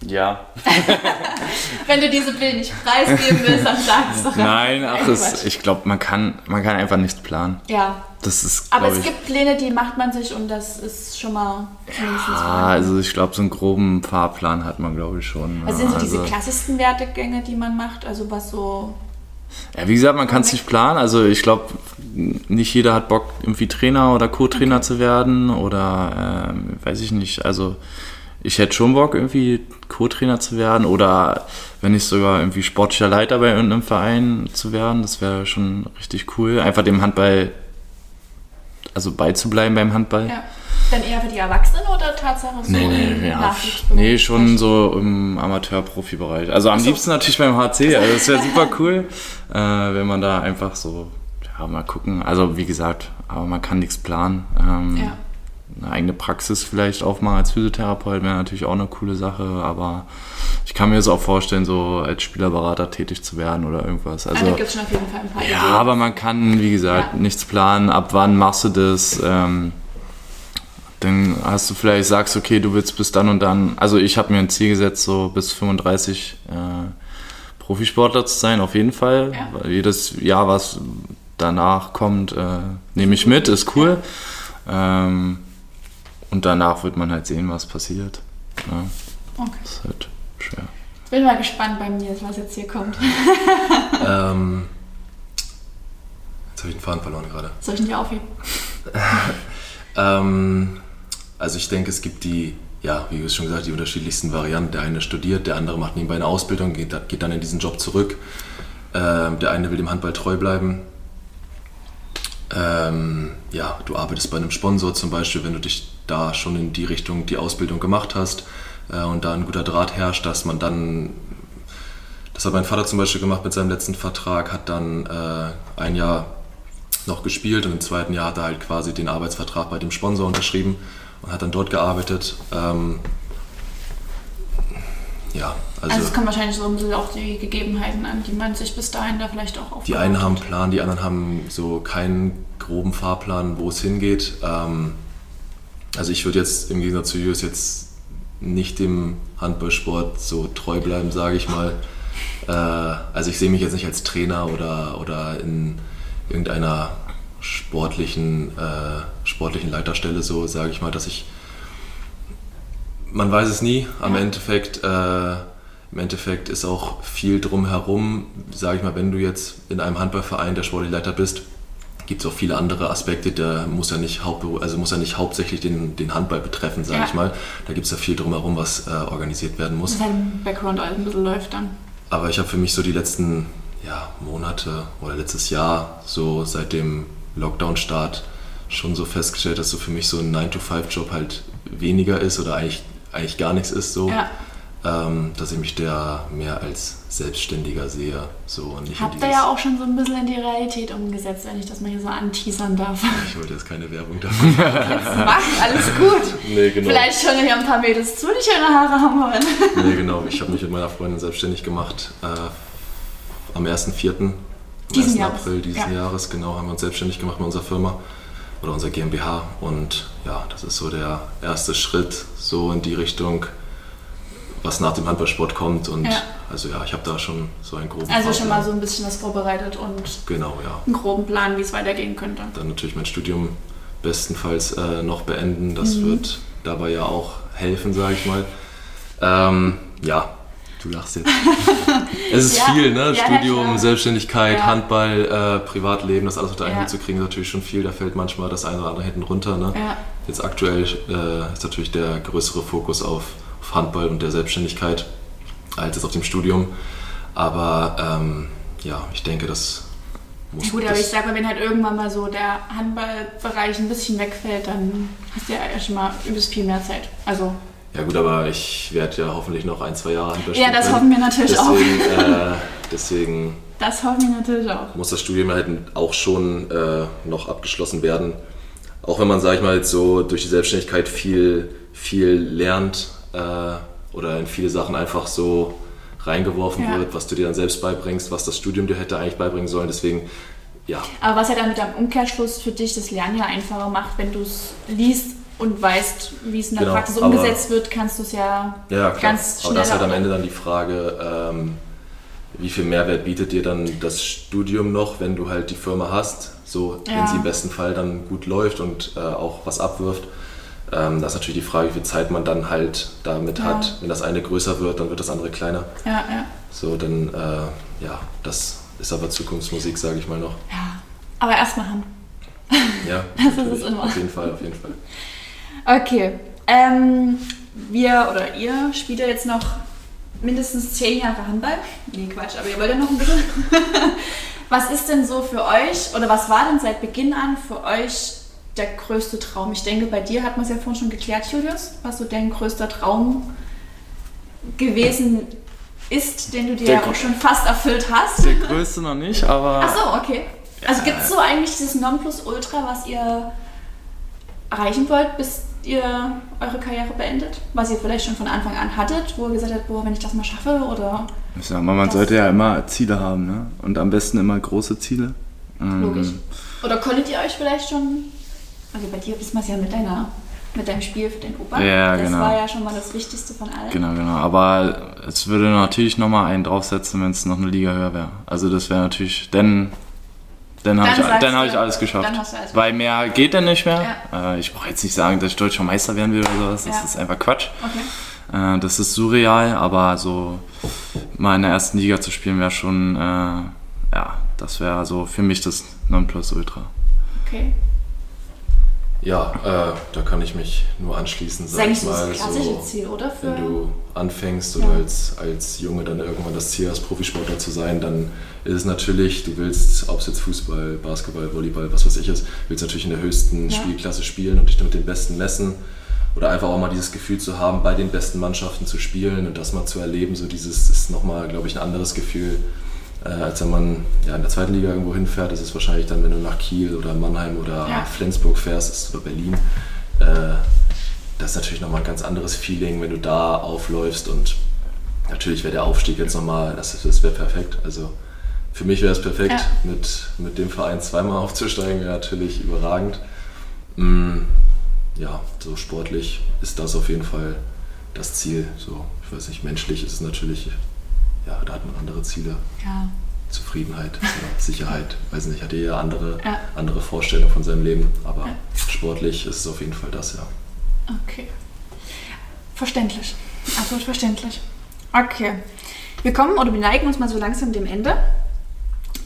Ja. wenn du diese Pläne nicht preisgeben willst, dann sag es doch. Nein, ach, es, ich glaube, man kann, man kann einfach nichts planen. Ja, Das ist, aber es ich, gibt Pläne, die macht man sich und das ist schon mal zumindest Ah, vorhanden. also ich glaube, so einen groben Fahrplan hat man, glaube ich, schon. Was sind so ja. diese Also- klassischsten Wertegänge, die man macht? Also was so Ja, wie gesagt, man kann es nicht planen. Also ich glaube, nicht jeder hat Bock, irgendwie Trainer oder Co-Trainer okay. zu werden oder ähm, weiß ich nicht. Also ich hätte schon Bock, irgendwie Co-Trainer zu werden oder wenn nicht sogar irgendwie sportlicher Leiter bei irgendeinem Verein zu werden. Das wäre schon richtig cool. Einfach dem Handball, also beizubleiben beim Handball. Ja. Dann eher für die Erwachsenen oder tatsächlich so nee, nee, ja, nee, schon so im Amateur-Profi-Bereich. Also am so. liebsten natürlich beim HC, also das wäre super cool, äh, wenn man da einfach so, ja, mal gucken. Also wie gesagt, aber man kann nichts planen. Ähm, ja. Eine eigene Praxis vielleicht aufmachen als Physiotherapeut wäre natürlich auch eine coole Sache, aber ich kann mir das auch vorstellen, so als Spielerberater tätig zu werden oder irgendwas. Also, also gibt schon auf jeden Fall ein paar Ja, Ideen. aber man kann, wie gesagt, ja. nichts planen. Ab wann machst du das? Ähm, dann hast du vielleicht, sagst, okay, du willst bis dann und dann, also ich habe mir ein Ziel gesetzt, so bis 35 äh, Profisportler zu sein, auf jeden Fall. Ja. Jedes Jahr, was danach kommt, äh, nehme ich mit, ist cool. Ähm, und danach wird man halt sehen, was passiert. Ja. Okay. Das ist halt schwer. Bin mal gespannt bei mir, was jetzt hier kommt. ähm, jetzt habe ich den Faden verloren gerade. Soll ich ihn dir aufheben? ähm, also ich denke, es gibt die, ja, wie schon gesagt, die unterschiedlichsten Varianten. Der eine studiert, der andere macht nebenbei eine Ausbildung, geht, geht dann in diesen Job zurück. Ähm, der eine will dem Handball treu bleiben. Ähm, ja, du arbeitest bei einem Sponsor zum Beispiel, wenn du dich da schon in die Richtung die Ausbildung gemacht hast äh, und da ein guter Draht herrscht, dass man dann, das hat mein Vater zum Beispiel gemacht mit seinem letzten Vertrag, hat dann äh, ein Jahr noch gespielt und im zweiten Jahr hat er halt quasi den Arbeitsvertrag bei dem Sponsor unterschrieben und hat dann dort gearbeitet. Ähm, ja, also, also es kommen wahrscheinlich so ein bisschen auch die Gegebenheiten an, die man sich bis dahin da vielleicht auch aufbaut. Die einen haben einen Plan, die anderen haben so keinen groben Fahrplan, wo es hingeht. Ähm, also ich würde jetzt im Gegensatz zu Julius jetzt nicht dem Handballsport so treu bleiben, sage ich mal. Äh, also ich sehe mich jetzt nicht als Trainer oder, oder in irgendeiner sportlichen, äh, sportlichen Leiterstelle, so sage ich mal, dass ich. Man weiß es nie. Am ja. Endeffekt, äh, im Endeffekt ist auch viel drumherum, sage ich mal, wenn du jetzt in einem Handballverein der sportliche Leiter bist, gibt es auch viele andere Aspekte, der muss ja nicht, also muss ja nicht hauptsächlich den, den Handball betreffen, sage ja. ich mal. Da gibt es ja viel drumherum, was äh, organisiert werden muss. Sein Background alles ein bisschen läuft dann. Aber ich habe für mich so die letzten ja, Monate oder letztes Jahr, so seit dem Lockdown-Start schon so festgestellt, dass so für mich so ein 9-to-5-Job halt weniger ist oder eigentlich, eigentlich gar nichts ist so. Ja. Ähm, dass ich mich da mehr als Selbstständiger sehe. So, nicht Habt ihr ja auch schon so ein bisschen in die Realität umgesetzt, wenn ich das mal hier so anteasern darf. Ich wollte jetzt keine Werbung dafür machen. Alles gut. Nee, genau. Vielleicht schon hier ein paar Mädels zu, die schöne Haare haben wollen. Nee, genau. Ich habe mich mit meiner Freundin selbstständig gemacht äh, am 1.4 diesen 1. Jahres. April dieses ja. Jahres, genau, haben wir uns selbstständig gemacht mit unserer Firma oder unserer GmbH. Und ja, das ist so der erste Schritt so in die Richtung, was nach dem Handballsport kommt. Und ja. also ja, ich habe da schon so einen groben Also schon mal so ein bisschen was vorbereitet und genau, ja. einen groben Plan, wie es weitergehen könnte. Dann natürlich mein Studium bestenfalls äh, noch beenden. Das mhm. wird dabei ja auch helfen, sage ich mal. Ähm, ja, Du lachst jetzt. es ist ja, viel, ne? Ja, Studium, Selbstständigkeit, ja. Handball, äh, Privatleben, das alles unter einen Hut zu kriegen, ist natürlich schon viel. Da fällt manchmal das eine oder andere hinten runter. Ne? Jetzt aktuell äh, ist natürlich der größere Fokus auf, auf, Handball und der Selbstständigkeit als jetzt auf dem Studium. Aber ähm, ja, ich denke, das muss. Ja gut, aber ich sage mal, wenn halt irgendwann mal so der Handballbereich ein bisschen wegfällt, dann hast du ja schon mal übelst viel mehr Zeit. Also ja gut, aber ich werde ja hoffentlich noch ein, zwei Jahre Handball spielen. Ja, das hoffen wir natürlich deswegen, auch. Äh, deswegen das hoffen wir natürlich auch. Muss das Studium halt auch schon äh, noch abgeschlossen werden. Auch wenn man, sag ich mal, so durch die Selbstständigkeit viel, viel lernt äh, oder in viele Sachen einfach so reingeworfen ja. wird, was du dir dann selbst beibringst, was das Studium dir hätte eigentlich beibringen sollen. Deswegen ja. Aber was ja dann mit einem Umkehrschluss für dich das Lernen ja einfacher macht, wenn du es liest und weißt, wie es in der genau, Praxis umgesetzt aber, wird, kannst du es ja, ja ganz schnell. Aber das ist halt am Ende dann die Frage, ähm, wie viel Mehrwert bietet dir dann das Studium noch, wenn du halt die Firma hast, so ja. wenn sie im besten Fall dann gut läuft und äh, auch was abwirft. Ähm, das ist natürlich die Frage, wie viel Zeit man dann halt damit ja. hat. Wenn das eine größer wird, dann wird das andere kleiner. Ja, ja. So, dann, äh, ja, das ist aber Zukunftsmusik, sage ich mal noch. Ja, aber erstmal haben. Ja, Das ist es immer. Auf jeden Fall, auf jeden Fall. Okay. Ähm, wir oder ihr spielt ja jetzt noch mindestens zehn Jahre Handball. Nee, Quatsch, aber ihr wollt ja noch ein bisschen. was ist denn so für euch oder was war denn seit Beginn an für euch der größte Traum? Ich denke, bei dir hat man es ja vorhin schon geklärt, Julius, was so dein größter Traum gewesen ist, den du dir Der ja auch schon fast erfüllt hast. Der größte noch nicht, aber Ach so, okay. Also gibt es so eigentlich dieses Nonplusultra, was ihr erreichen wollt, bis ihr eure Karriere beendet? Was ihr vielleicht schon von Anfang an hattet, wo ihr gesagt habt, boah, wenn ich das mal schaffe oder ich sag mal, man sollte ja immer Ziele haben, ne? Und am besten immer große Ziele. Ähm, logisch. Oder konntet ihr euch vielleicht schon, also bei dir wissen wir es ja mit deiner mit deinem Spiel für den Opa. Ja, das genau. war ja schon mal das Wichtigste von allen. Genau, genau. Aber es würde natürlich nochmal einen draufsetzen, wenn es noch eine Liga höher wäre. Also das wäre natürlich, dann, dann habe ich, dann hab ich alles geschafft. dann hast du alles Weil mehr geht dann nicht mehr. Äh, ich brauche jetzt nicht sagen, dass ich deutscher Meister werden will oder sowas. Das Ja. ist einfach Quatsch. Okay. Äh, das ist surreal, aber so mal in der ersten Liga zu spielen wäre schon, äh, ja, das wäre so für mich das Nonplusultra. okay. Ja, äh, da kann ich mich nur anschließen, Das ist sag eigentlich ich so das mal. klassische So, Ziel, oder? Für, wenn du anfängst oder Ja. als, als Junge dann irgendwann das Ziel hast, Profisportler zu sein, dann ist es natürlich, du willst, ob es jetzt Fußball, Basketball, Volleyball, was weiß ich ist, willst natürlich in der höchsten Ja. Spielklasse spielen und dich dann mit den Besten messen. Oder einfach auch mal dieses Gefühl zu haben, bei den besten Mannschaften zu spielen und das mal zu erleben, so dieses ist nochmal, glaube ich, ein anderes Gefühl, äh, als wenn man ja, in der zweiten Liga irgendwo hinfährt. Das ist wahrscheinlich dann, wenn du nach Kiel oder Mannheim oder Ja. Flensburg fährst ist, oder Berlin. Äh, das ist natürlich nochmal ein ganz anderes Feeling, wenn du da aufläufst und natürlich wäre der Aufstieg jetzt nochmal, das, das wäre perfekt. Also für mich wäre es perfekt, Ja. mit, mit dem Verein zweimal aufzusteigen, wäre natürlich überragend. Mm, ja, so sportlich ist das auf jeden Fall das Ziel. So, ich weiß nicht, menschlich ist es natürlich, ja, da hat man andere Ziele. ja. Zufriedenheit, Sicherheit, weiß nicht, hat jeder andere, Ja. andere Vorstellungen von seinem Leben, aber Ja. sportlich ist es auf jeden Fall das, ja. Okay. Verständlich. Absolut verständlich. Okay. Wir kommen oder wir neigen uns mal so langsam dem Ende.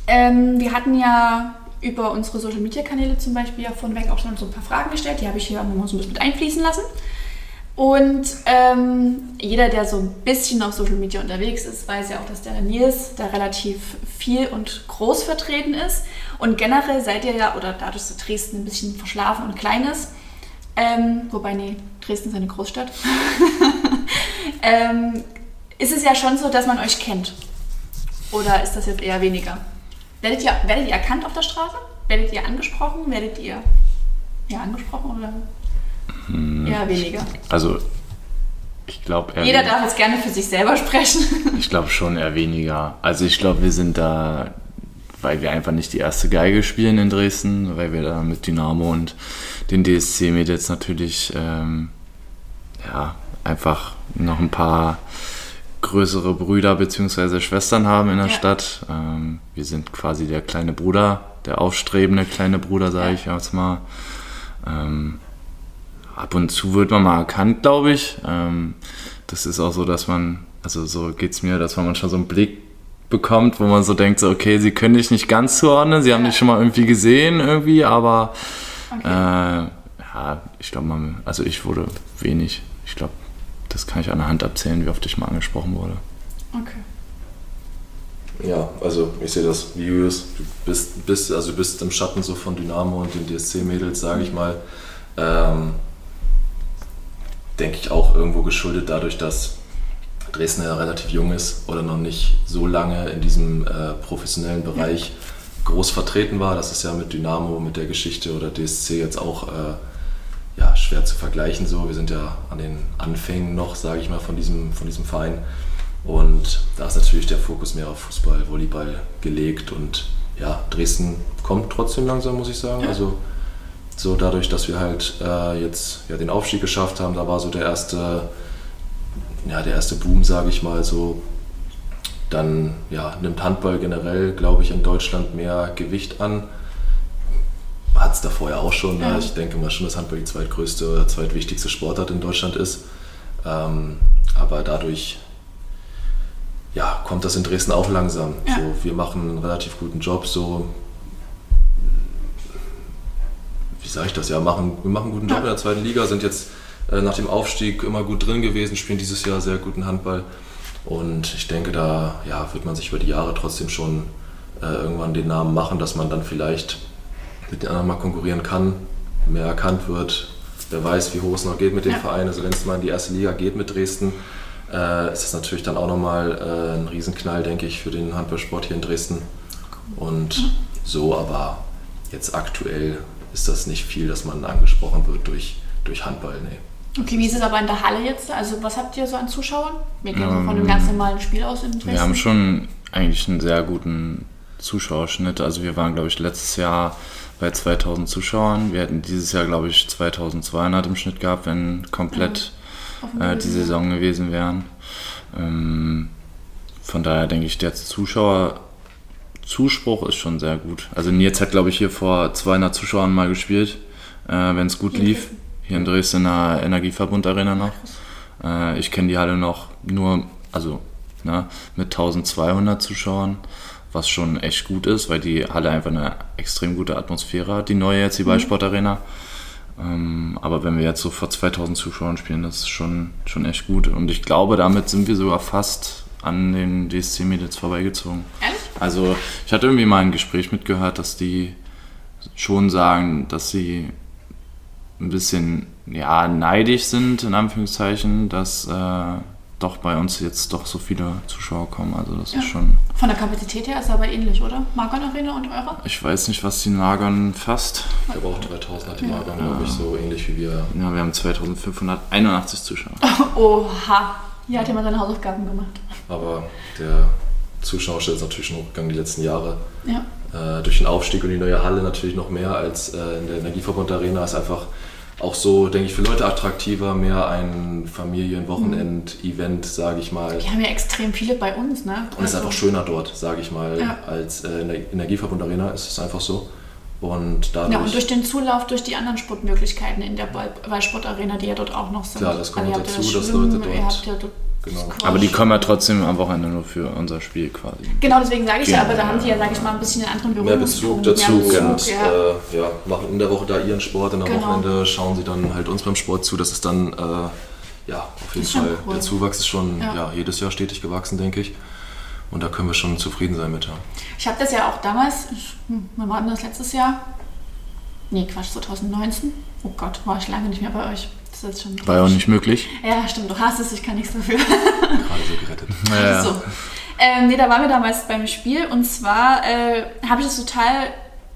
Ähm, wir hatten ja über unsere Social Media Kanäle zum Beispiel ja vorneweg auch schon so ein paar Fragen gestellt. Die habe ich hier nochmal so ein bisschen mit einfließen lassen. Und ähm, jeder, der so ein bisschen auf Social Media unterwegs ist, weiß ja auch, dass der Nils da relativ viel und groß vertreten ist. Und generell seid ihr ja, oder dadurch, dass Dresden ein bisschen verschlafen und klein ist, ähm, wobei, nee, Dresden ist eine Großstadt, ähm, ist es ja schon so, dass man euch kennt. Oder ist das jetzt eher weniger? Werdet ihr, werdet ihr erkannt auf der Straße? Werdet ihr angesprochen? Werdet ihr ja, angesprochen oder eher weniger? Also ich glaube Jeder darf jetzt gerne für sich selber sprechen. Ich glaube schon eher weniger. Also ich glaube, wir sind da, weil wir einfach nicht die erste Geige spielen in Dresden, weil wir da mit Dynamo und den DSC-Mädels natürlich ähm, ja, einfach noch ein paar größere Brüder bzw. Schwestern haben in der Ja. Stadt. Ähm, wir sind quasi der kleine Bruder, der aufstrebende kleine Bruder, sage Ja. ich jetzt mal. Ähm, ab und zu wird man mal erkannt, glaube ich. Ähm, das ist auch so, dass man, also so geht es mir, dass man manchmal so einen Blick bekommt, wo man so denkt, so, okay, sie können dich nicht ganz zuordnen, sie haben dich schon mal irgendwie gesehen, irgendwie, aber Okay. äh, ja, ich glaube, man, also ich wurde wenig. Ich glaube, das kann ich an der Hand abzählen, wie oft ich mal angesprochen wurde. okay. Ja, also ich sehe das wie Julius. Du bist, bist, also du bist im Schatten so von Dynamo und den DSC-Mädels, sage ich mal. Ähm, Denke ich auch irgendwo geschuldet dadurch, dass Dresden ja relativ jung ist oder noch nicht so lange in diesem äh, professionellen Bereich groß vertreten war. Das ist ja mit Dynamo, mit der Geschichte oder DSC jetzt auch äh, ja, schwer zu vergleichen. So. Wir sind ja an den Anfängen noch, sage ich mal, von diesem, von diesem Verein. Und da ist natürlich der Fokus mehr auf Fußball, Volleyball gelegt. Und ja, Dresden kommt trotzdem langsam, muss ich sagen. Ja. Also so dadurch, dass wir halt äh, jetzt ja, den Aufstieg geschafft haben, da war so der erste, ja, der erste Boom, sage ich mal so. Dann ja, nimmt Handball generell, glaube ich, in Deutschland mehr Gewicht an. Hat es da vorher auch schon. Ja. Ne? Ich denke mal schon, dass Handball die zweitgrößte oder zweitwichtigste Sportart in Deutschland ist. Ähm, aber dadurch ja, kommt das in Dresden auch langsam. Ja. So, wir machen einen relativ guten Job, so sage ich das, ja, machen, wir machen einen guten Job in der zweiten Liga, sind jetzt äh, nach dem Aufstieg immer gut drin gewesen, spielen dieses Jahr sehr guten Handball. Und ich denke, da ja, wird man sich über die Jahre trotzdem schon äh, irgendwann den Namen machen, dass man dann vielleicht mit den anderen mal konkurrieren kann, mehr erkannt wird. Wer weiß, wie hoch es noch geht mit dem Ja. Verein. Also wenn es mal in die erste Liga geht mit Dresden, äh, ist das natürlich dann auch nochmal äh, ein Riesenknall, denke ich, für den Handballsport hier in Dresden. Und so, aber jetzt aktuell ist das nicht viel, dass man angesprochen wird durch, durch Handball. Nee. Okay, wie ist es aber in der Halle jetzt? Also was habt ihr so an Zuschauern? Wir gehen so von einem ganz normalen Spiel aus in Dresden. Wir haben schon eigentlich einen sehr guten Zuschauerschnitt. Also wir waren, glaube ich, letztes Jahr bei 2000 Zuschauern. Wir hätten dieses Jahr, glaube ich, 2200 im Schnitt gehabt, wenn komplett dem äh, die. Saison gewesen wären. Ähm, von daher denke ich, der Zuschauerzuspruch ist schon sehr gut. Also Nils hat, glaube ich, hier vor 200 Zuschauern mal gespielt, äh, wenn es gut lief. Hier in Dresden in der Energieverbund Arena noch. Äh, ich kenne die Halle noch nur, also ne, mit 1200 Zuschauern, was schon echt gut ist, weil die Halle einfach eine extrem gute Atmosphäre hat, die neue jetzt, die Ballsport Arena. Ähm, aber wenn wir jetzt so vor 2000 Zuschauern spielen, das ist schon, schon echt gut. Und ich glaube, damit sind wir sogar fast an den DSC-Mädels vorbeigezogen. Ehrlich? Also ich hatte irgendwie mal ein Gespräch mitgehört, dass die schon sagen, dass sie ein bisschen ja, neidisch sind, in Anführungszeichen, dass äh, doch bei uns jetzt doch so viele Zuschauer kommen. Also das Ja. ist schon, Von der Kapazität her ist es aber ähnlich, oder? Margon Arena und eure? ich weiß nicht, was die Lagern fasst. Ich glaube auch 3000 hat die Margon, glaube ich, so ähnlich wie wir. Ja, wir haben 2581 Zuschauer. Oha. Hier hat jemand seine Hausaufgaben gemacht. Aber der Zuschauerschnitt ist natürlich schon hochgegangen die letzten Jahre. Ja. Äh, durch den Aufstieg und die neue Halle natürlich noch mehr als äh, in der Energieverbund Arena ist einfach auch so, denke ich, für Leute attraktiver, mehr ein Familienwochenend-Event, sage ich mal. Die haben ja extrem viele bei uns, ne? Und es ist einfach schöner dort, sage ich mal, Ja. als äh, in der Energieverbund Arena ist es einfach so. Und dadurch, Ja, und durch den Zulauf durch die anderen Sportmöglichkeiten in der Ball- Ballsportarena, die ja dort auch noch sind. Klar, das kommt ihr ja dazu, dass Leute Ihr dort- habt ja dort genau. Aber die kommen ja trotzdem am Wochenende nur für unser Spiel quasi. Genau, deswegen sage ich ja, Genau, aber da haben ja. sie ja, sage ich mal, ein bisschen einen anderen mehr Bezug dazu Mehr und Bezug, ja. äh, ja, machen in der Woche da ihren Sport, und am Genau. Wochenende schauen sie dann halt uns beim Sport zu. Das ist dann, äh, ja, auf jeden Fall, cool. der Zuwachs ist schon Ja. ja. jedes Jahr stetig gewachsen, denke ich. Und da können wir schon zufrieden sein mit. Ja. Ich habe das ja auch damals, hm, wann war denn das letztes Jahr? Nee, Quatsch, 2019. Oh Gott, war ich lange nicht mehr bei euch. Das ist schon War ja auch nicht möglich. Ja, stimmt, du hast es, ich kann nichts dafür. Gerade so gerettet. Ja, So. Ähm, nee, da waren wir damals beim Spiel und zwar äh, habe ich das total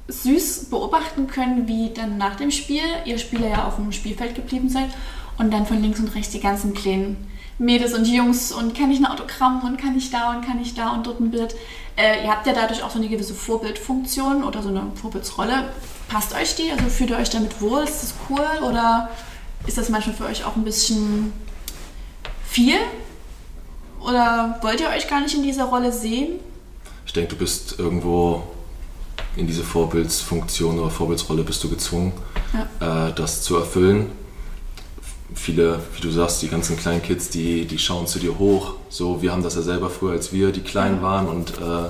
süß beobachten können, wie dann nach dem Spiel ihr Spieler ja auf dem Spielfeld geblieben seid und dann von links und rechts die ganzen kleinen Mädels und Jungs und kann ich ein Autogramm und kann ich da und kann ich da und dort ein Bild. Äh, ihr habt ja dadurch auch so eine gewisse Vorbildfunktion oder so eine Vorbildsrolle. Passt euch die? Also fühlt ihr euch damit wohl? Ist das cool? Oder ist das manchmal für euch auch ein bisschen viel? Oder wollt ihr euch gar nicht in dieser Rolle sehen? Ich denke, du bist irgendwo in diese Vorbildsfunktion oder Vorbildsrolle bist du gezwungen, äh, das zu erfüllen. Viele, wie du sagst, die ganzen kleinen Kids, die, die schauen zu dir hoch. So, wir haben das ja selber früher, als wir die klein waren und äh,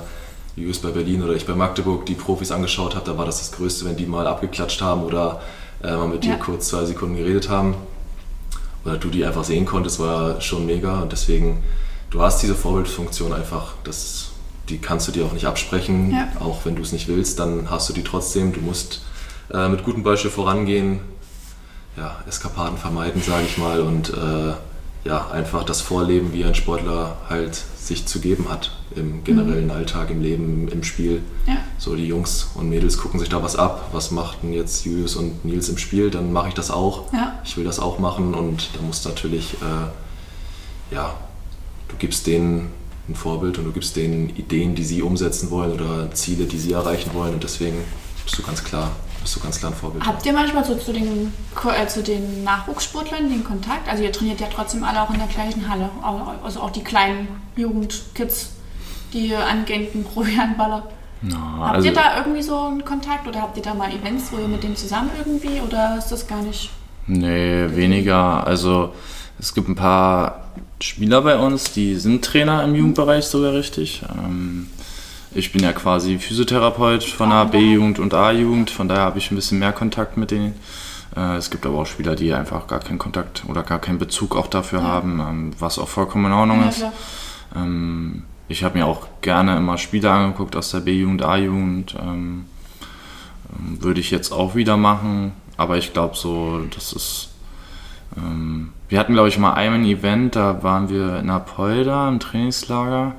Julius bei Berlin oder ich bei Magdeburg die Profis angeschaut habe, da war das das Größte, wenn die mal abgeklatscht haben oder äh, mal mit Ja. dir kurz zwei Sekunden geredet haben. Oder du die einfach sehen konntest, war schon mega. Und deswegen, du hast diese Vorbildfunktion einfach, das, die kannst du dir auch nicht absprechen. Ja. Auch wenn du es nicht willst, dann hast du die trotzdem. Du musst äh, mit gutem Beispiel vorangehen, ja, Eskapaden vermeiden, sage ich mal, und äh, ja, einfach das Vorleben, wie ein Sportler halt sich zu geben hat im generellen Alltag, im Leben, im Spiel. Ja. So, die Jungs und Mädels gucken sich da was ab. Was machten jetzt Julius und Nils im Spiel? Dann mache ich das auch. Ja. Ich will das auch machen und da musst du natürlich, äh, ja, du gibst denen ein Vorbild und du gibst denen Ideen, die sie umsetzen wollen oder Ziele, die sie erreichen wollen und deswegen bist du ganz klar, bist du ganz klar ein Vorbild. Habt ihr manchmal so zu den, äh, zu den Nachwuchssportlern den Kontakt? Also ihr trainiert ja trotzdem alle auch in der gleichen Halle. Also auch die kleinen Jugendkids, die angehenden Profi-Handballer. Ja, Habt also, ihr da irgendwie so einen Kontakt oder habt ihr da mal Events, wo ihr mit denen zusammen irgendwie oder ist das gar nicht? Nee, weniger. Also es gibt ein paar Spieler bei uns, die sind Trainer im Jugendbereich sogar richtig. Ähm, ich bin ja quasi Physiotherapeut von der B-Jugend und A-Jugend, von daher habe ich ein bisschen mehr Kontakt mit denen. Äh, es gibt aber auch Spieler, die einfach gar keinen Kontakt oder gar keinen Bezug auch dafür haben, ähm, was auch vollkommen in Ordnung Ja, ist. klar. Ich habe mir auch gerne immer Spiele angeguckt aus der B-Jugend, A-Jugend. Ähm, ähm, würde ich jetzt auch wieder machen, aber ich glaube so, das ist. Ähm, wir hatten, glaube ich, mal ein Event, da waren wir in Apolda im Trainingslager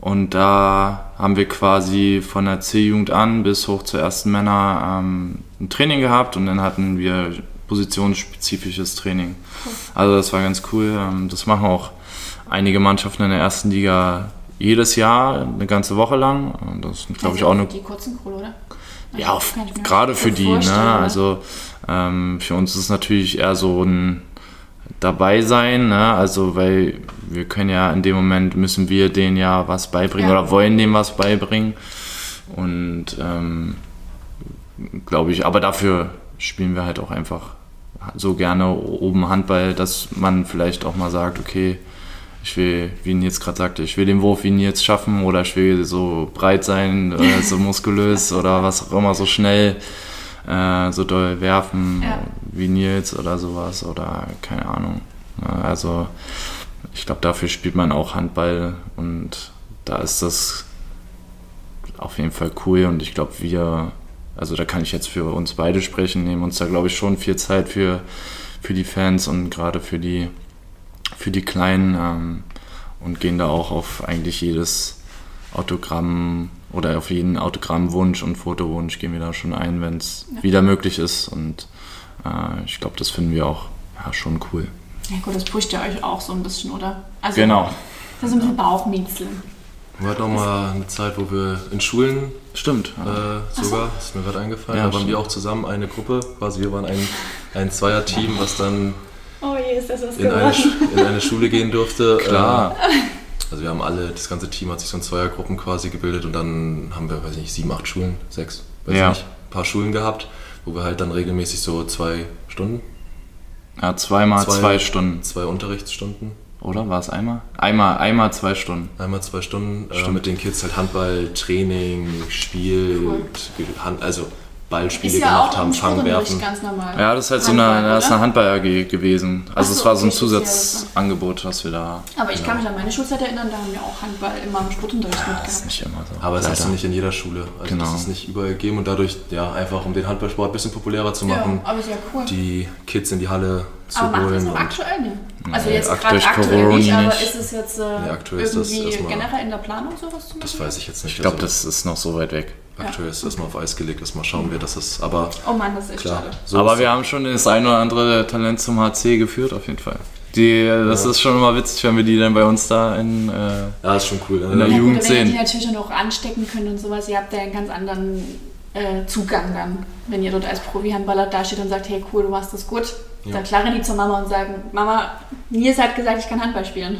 und da haben wir quasi von der C-Jugend an bis hoch zur ersten Männer ähm, ein Training gehabt und dann hatten wir positionsspezifisches Training. Also das war ganz cool. Ähm, das machen auch einige Mannschaften in der ersten Liga jedes Jahr, eine ganze Woche lang. Das ist, glaube ich, auch eine Die kurzen Kohle, oder? ja, gerade für die. Ne? Also ähm, für uns ist es natürlich eher so ein dabei sein, ne? also weil wir können ja in dem Moment müssen wir denen ja was beibringen Ja. oder wollen dem was beibringen und ähm, glaube ich, aber dafür spielen wir halt auch einfach so gerne oben Handball, dass man vielleicht auch mal sagt, okay, ich will, wie Nils gerade sagte, ich will den Wurf wie Nils schaffen oder ich will so breit sein, oder so muskulös oder was auch immer, so schnell, äh, so doll werfen Ja. wie Nils oder sowas oder keine Ahnung. Also ich glaube, dafür spielt man auch Handball und da ist das auf jeden Fall cool und ich glaube, wir, also da kann ich jetzt für uns beide sprechen, nehmen uns da glaube ich schon viel Zeit für, für die Fans und gerade für die, für die Kleinen ähm, und gehen da auch auf eigentlich jedes Autogramm oder auf jeden Autogrammwunsch und Fotowunsch gehen wir da schon ein, wenn es wieder möglich ist und äh, ich glaube, das finden wir auch ja, schon cool. Ja gut, das pusht ja euch auch so ein bisschen, oder? Also, Genau. Das ist ein bisschen Bauchmiezeln. Wir hatten auch mal eine Zeit, wo wir in Schulen Stimmt. äh, sogar, ist mir gerade eingefallen, Ja, da waren stimmt. wir auch zusammen eine Gruppe, quasi wir waren ein, ein Zweier-Team, was dann Oh je, ist das was in eine, in eine Schule gehen durfte. Klar. Äh, also wir haben alle, das ganze Team hat sich so in Zweiergruppen quasi gebildet und dann haben wir, weiß ich nicht, sieben, acht Schulen, sechs, weiß Ja. ich nicht, ein paar Schulen gehabt, wo wir halt dann regelmäßig so zwei Stunden, Ja, zweimal Zwei- zwei Stunden, zwei Unterrichtsstunden, oder? War es einmal? Einmal, einmal zwei Stunden. einmal zwei Stunden äh, mit den Kids halt Handball, Training, Spiel, Cool. Hand, also Ballspiele Ist ja gemacht auch haben, im Sportunterricht Fangen, werfen. ganz normal. Ja, das ist halt so Handball, eine, das ist oder? eine Handball-AG gewesen. Also Ach es so, war so ein Zusatzangebot, was wir da. Aber ich kann mich an meine Schulzeit erinnern, da haben wir auch Handball immer im Sportunterricht Das ist mitgehabt. nicht immer so. Aber das hast du Leider. nicht in jeder Schule. Also Genau. das ist nicht überall gegeben und dadurch, ja, einfach um den Handballsport ein bisschen populärer zu machen, Ja, aber sehr cool. die Kids in die Halle zu aber macht das holen. auch und aktuell nicht? Also Nee, jetzt gerade durch aktuell Corona nicht, aber ist es jetzt äh, Nee, aktuell ist das irgendwie generell in der Planung sowas zu machen? das weiß ich jetzt nicht. Ich glaube, Also das ist noch so weit weg. Aktuell ist das mal auf Eis gelegt, erstmal schauen wir, dass es. Aber Oh Mann, das ist echt klar. schade. so Aber ist- wir haben schon das ein oder andere Talent zum HC geführt, auf jeden Fall. Die, das Ja. ist schon immer witzig, wenn wir die dann bei uns da in. Äh, Ja, ist schon cool. In der Ne? Ja, Jugend gut, wenn ihr sehen. die natürlich dann auch anstecken könnt und sowas, ihr habt ja einen ganz anderen äh, Zugang dann, wenn ihr dort als Profi-Handballer dasteht und sagt, hey cool, du machst das gut. Ja. Dann klaren die zur Mama und sagen, Mama, Nils hat gesagt, ich kann Handball spielen.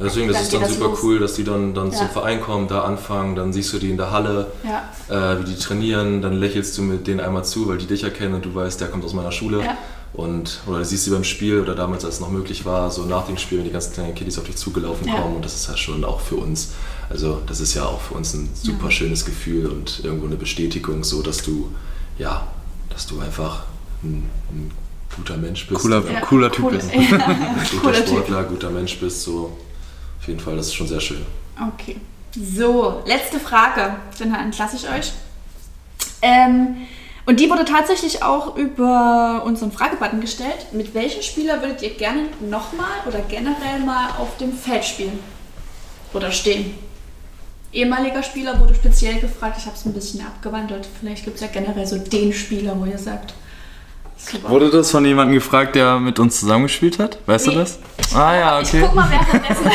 Deswegen, das ist dann das super los. cool, dass die dann, dann Ja. zum Verein kommen, da anfangen, dann siehst du die in der Halle, Ja, äh, wie die trainieren, dann lächelst du mit denen einmal zu, weil die dich erkennen und du weißt, der kommt aus meiner Schule. Ja. Und, oder du siehst sie beim Spiel oder damals, als es noch möglich war, so nach dem Spiel, wenn die ganzen kleinen Kiddies auf dich zugelaufen Ja. kommen. Und das ist ja schon auch für uns, also das ist ja auch für uns ein super schönes Gefühl und irgendwo eine Bestätigung, so dass du, ja, dass du einfach ein, ein guter Mensch bist. Cooler- cooler Typ cool, ist. Ja, guter cooler Typ. Sportler, guter Mensch bist, so auf jeden Fall, das ist schon sehr schön. Okay. So, letzte Frage. Den entlasse ich euch. Ähm, und die wurde tatsächlich auch über unseren Fragebutton gestellt. Mit welchem Spieler würdet ihr gerne nochmal oder generell mal auf dem Feld spielen? Oder stehen? Ehemaliger Spieler wurde speziell gefragt. Ich habe es ein bisschen abgewandelt. Vielleicht gibt es ja generell so den Spieler, wo ihr sagt. Super. Wurde das von jemandem gefragt, der mit uns zusammengespielt hat? Weißt Nee. du das? Ah ja, Ich okay. guck mal währenddessen.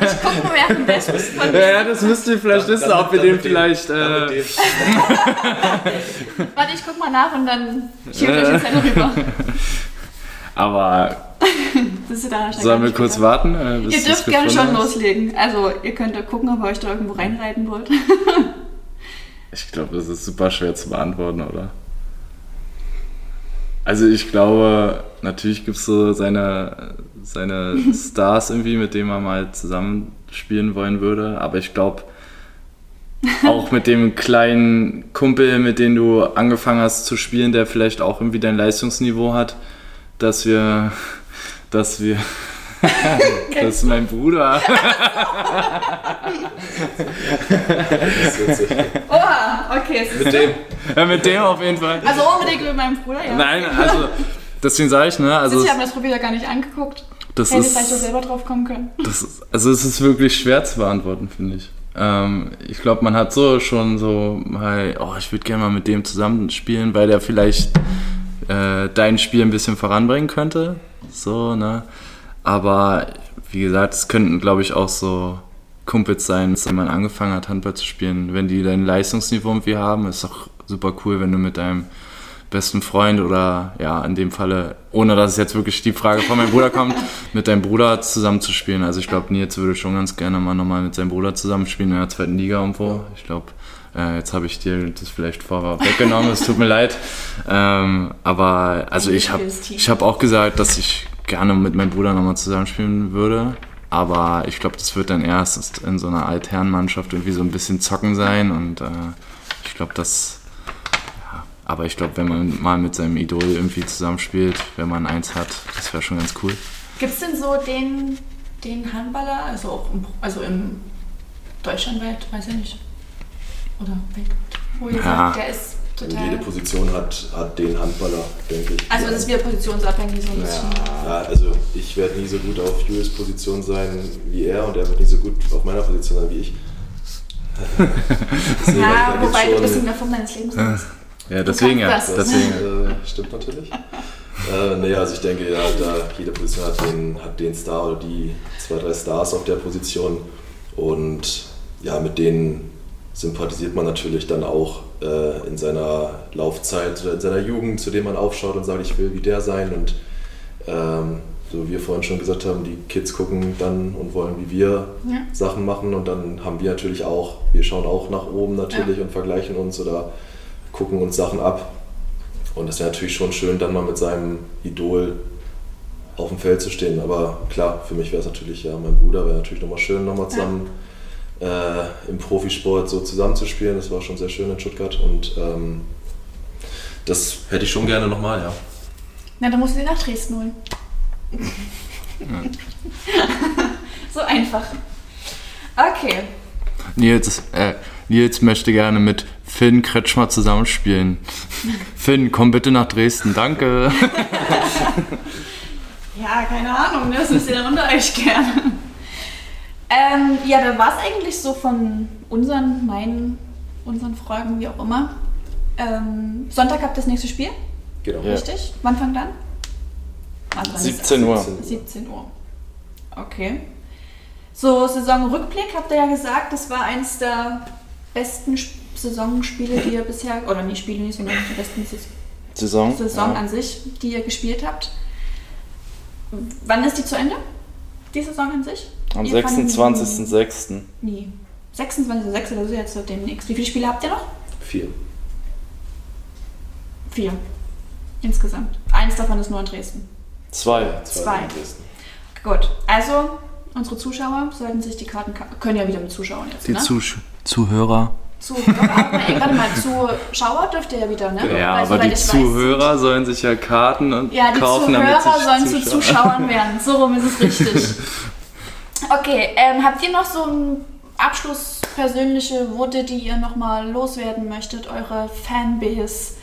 ich guck mal währenddessen. Von Ja, ja, das müsst ihr vielleicht wissen, ob wir den vielleicht. Äh, Warte, ich guck mal nach und dann schiebe ich euch jetzt rüber. aber ist sollen wir kurz warten? Äh, bis Ihr dürft gerne schon hast? loslegen. Also, ihr könnt da gucken, ob ihr euch da irgendwo reinreiten wollt. Ich glaube, das ist super schwer zu beantworten, oder? Also ich glaube, natürlich gibt es so seine, seine Stars irgendwie, mit denen man mal zusammen spielen wollen würde. Aber ich glaube, auch mit dem kleinen Kumpel, mit dem du angefangen hast zu spielen, der vielleicht auch irgendwie dein Leistungsniveau hat, dass wir, dass wir, das ist mein Bruder. Das ist witzig. Oha, okay. es ist- Mit dem, Ja, mit dem auf jeden Fall. Also unbedingt mit meinem Bruder, ja. Nein, also deswegen sage ich, ne, also ich habe mir das Profil ja gar nicht angeguckt. das Hätte ist, vielleicht auch selber drauf kommen können. das ist, also es ist wirklich schwer zu beantworten, finde ich. Ähm, ich glaube, man hat so schon so mal, oh, ich würde gerne mal mit dem zusammen spielen, weil der vielleicht äh, dein Spiel ein bisschen voranbringen könnte. So, ne? Aber wie gesagt, es könnten, glaube ich, auch so Kumpels sein, wenn man angefangen hat, Handball zu spielen. Wenn die dein Leistungsniveau irgendwie haben, ist doch super cool, wenn du mit deinem besten Freund oder ja, in dem Falle, ohne dass es jetzt wirklich die Frage von meinem Bruder kommt, mit deinem Bruder zusammen zu spielen. Also ich glaube, Nils würde schon ganz gerne mal nochmal mit seinem Bruder zusammenspielen in der zweiten Liga irgendwo. Ich glaube, äh, jetzt habe ich dir das vielleicht vorher weggenommen, es tut mir leid. Ähm, aber also ich habe ich hab auch gesagt, dass ich gerne mit meinem Bruder nochmal zusammenspielen würde. Aber ich glaube, das wird dann erst in so einer Altherrenmannschaft irgendwie so ein bisschen zocken sein. Und äh, ich glaube, das ja, aber ich glaube, wenn man mal mit seinem Idol irgendwie zusammenspielt, wenn man eins hat, das wäre schon ganz cool. Gibt es denn so den, den Handballer, also auch im, also im deutschlandweit, weiß ich nicht, oder wo ihr Ja. sagt, der ist jede total... Position hat, hat den Handballer, denke ich. Also das ist wieder positionsabhängig so ein bisschen. Ja, also ich werde nie so gut auf Julius Position sein wie er und er wird nie so gut auf meiner Position sein wie ich. Deswegen, Ja, wobei du schon- bist in der Form deines Lebens bist. Ja, deswegen ja. das, Deswegen. Äh, stimmt natürlich. äh, nee, also ich denke, ja, da jede Position hat den, hat den Star oder die zwei, drei Stars auf der Position. Und ja, mit denen sympathisiert man natürlich dann auch äh, in seiner Laufzeit oder in seiner Jugend, zu dem man aufschaut und sagt, ich will wie der sein. Und ähm, so wie wir vorhin schon gesagt haben, die Kids gucken dann und wollen wie wir Ja. Sachen machen und dann haben wir natürlich auch, wir schauen auch nach oben natürlich und vergleichen uns oder gucken uns Sachen ab. Und es wäre natürlich schon schön, dann mal mit seinem Idol auf dem Feld zu stehen. Aber klar, für mich wäre es natürlich, ja, mein Bruder wäre natürlich nochmal schön, nochmal zusammen äh, im Profisport so zusammenzuspielen. Das war schon sehr schön in Stuttgart und ähm, das hätte ich schon gerne nochmal, ja. Na, dann musst du den nach Dresden holen. so einfach. Okay. Nils, äh, Nils möchte gerne mit Finn Kretschmer zusammenspielen. Finn, komm bitte nach Dresden, danke. Ja, keine Ahnung, ne? das wisst ihr dann unter euch gerne. Ähm, ja, da war es eigentlich so von unseren, meinen, unseren Fragen, wie auch immer. Ähm, Sonntag habt ihr das nächste Spiel, Genau. Ja. richtig? Wann fangt an? Fängt es 17 Uhr. 17 Uhr. Okay. So, Saisonrückblick habt ihr ja gesagt, das war eins der besten Sp- Saisonspiele, die ihr bisher, oder nicht Spiele nicht, sondern die besten Saison Saison? Saison ja. an sich, die ihr gespielt habt. Wann ist die zu Ende? Die Saison an sich? Am Ihr fangt- 26.06. Nie. 26.06. das ist jetzt demnächst. Wie viele Spiele habt ihr noch? Vier. Vier. Insgesamt. Eins davon ist nur in Dresden. Zwei. Zwei. in Dresden. Gut. Also, unsere Zuschauer sollten sich die Karten. ka- können ja wieder mit Zuschauern jetzt, Die ne? Zusch Zuhörer. Zu, ey, warte mal, Zuschauer dürft ihr ja wieder, ne? Ja, Weil, aber die ich weiß, Zuhörer sollen sich ja Karten und Ja, die kaufen, damit Zuhörer sich sollen zu Zuschauer- Zuschauern werden. So rum ist es richtig. Okay, ähm, habt ihr noch so ein Abschluss persönliche Worte, die ihr nochmal loswerden möchtet, eure Fanbase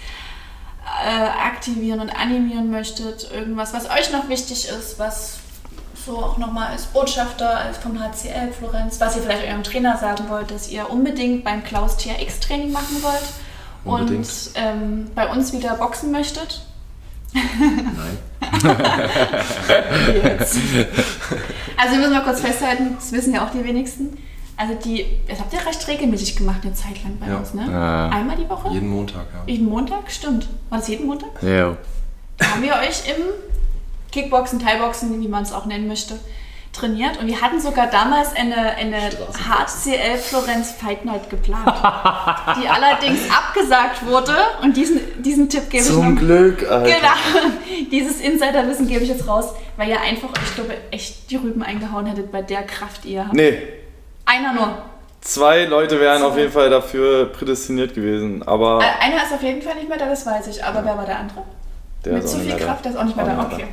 äh, aktivieren und animieren möchtet? Irgendwas, was euch noch wichtig ist, was so auch nochmal als Botschafter als vom HCL Florenz, was ihr vielleicht eurem Trainer sagen wollt, dass ihr unbedingt beim Klaus TRX Training machen wollt Unbedingt. und ähm, bei uns wieder boxen möchtet? Nein. Also wir müssen mal kurz festhalten, das wissen ja auch die wenigsten. Also die, das habt ihr recht regelmäßig gemacht eine Zeit lang bei Ja. uns, ne? Ja. Einmal die Woche? Jeden Montag, ja. Jeden Montag? Stimmt. War das jeden Montag? Ja. haben wir euch im Kickboxen, Thai-Boxen, wie man es auch nennen möchte, trainiert und wir hatten sogar damals eine, eine HCL Florenz Fight Night geplant, die allerdings abgesagt wurde und diesen, diesen Tipp gebe ich Zum. Glück, Alter. Genau, dieses Insiderwissen gebe ich jetzt raus, weil ihr einfach, ich glaube, echt die Rüben eingehauen hättet bei der Kraft, die ihr habt. Nee, Einer nur. zwei Leute wären auf jeden Fall dafür prädestiniert gewesen, aber Äh, Einer ist auf jeden Fall nicht mehr da, das weiß ich, aber wer war der andere? der Mit ist so viel. Kraft, der ist auch nicht mehr da. Okay.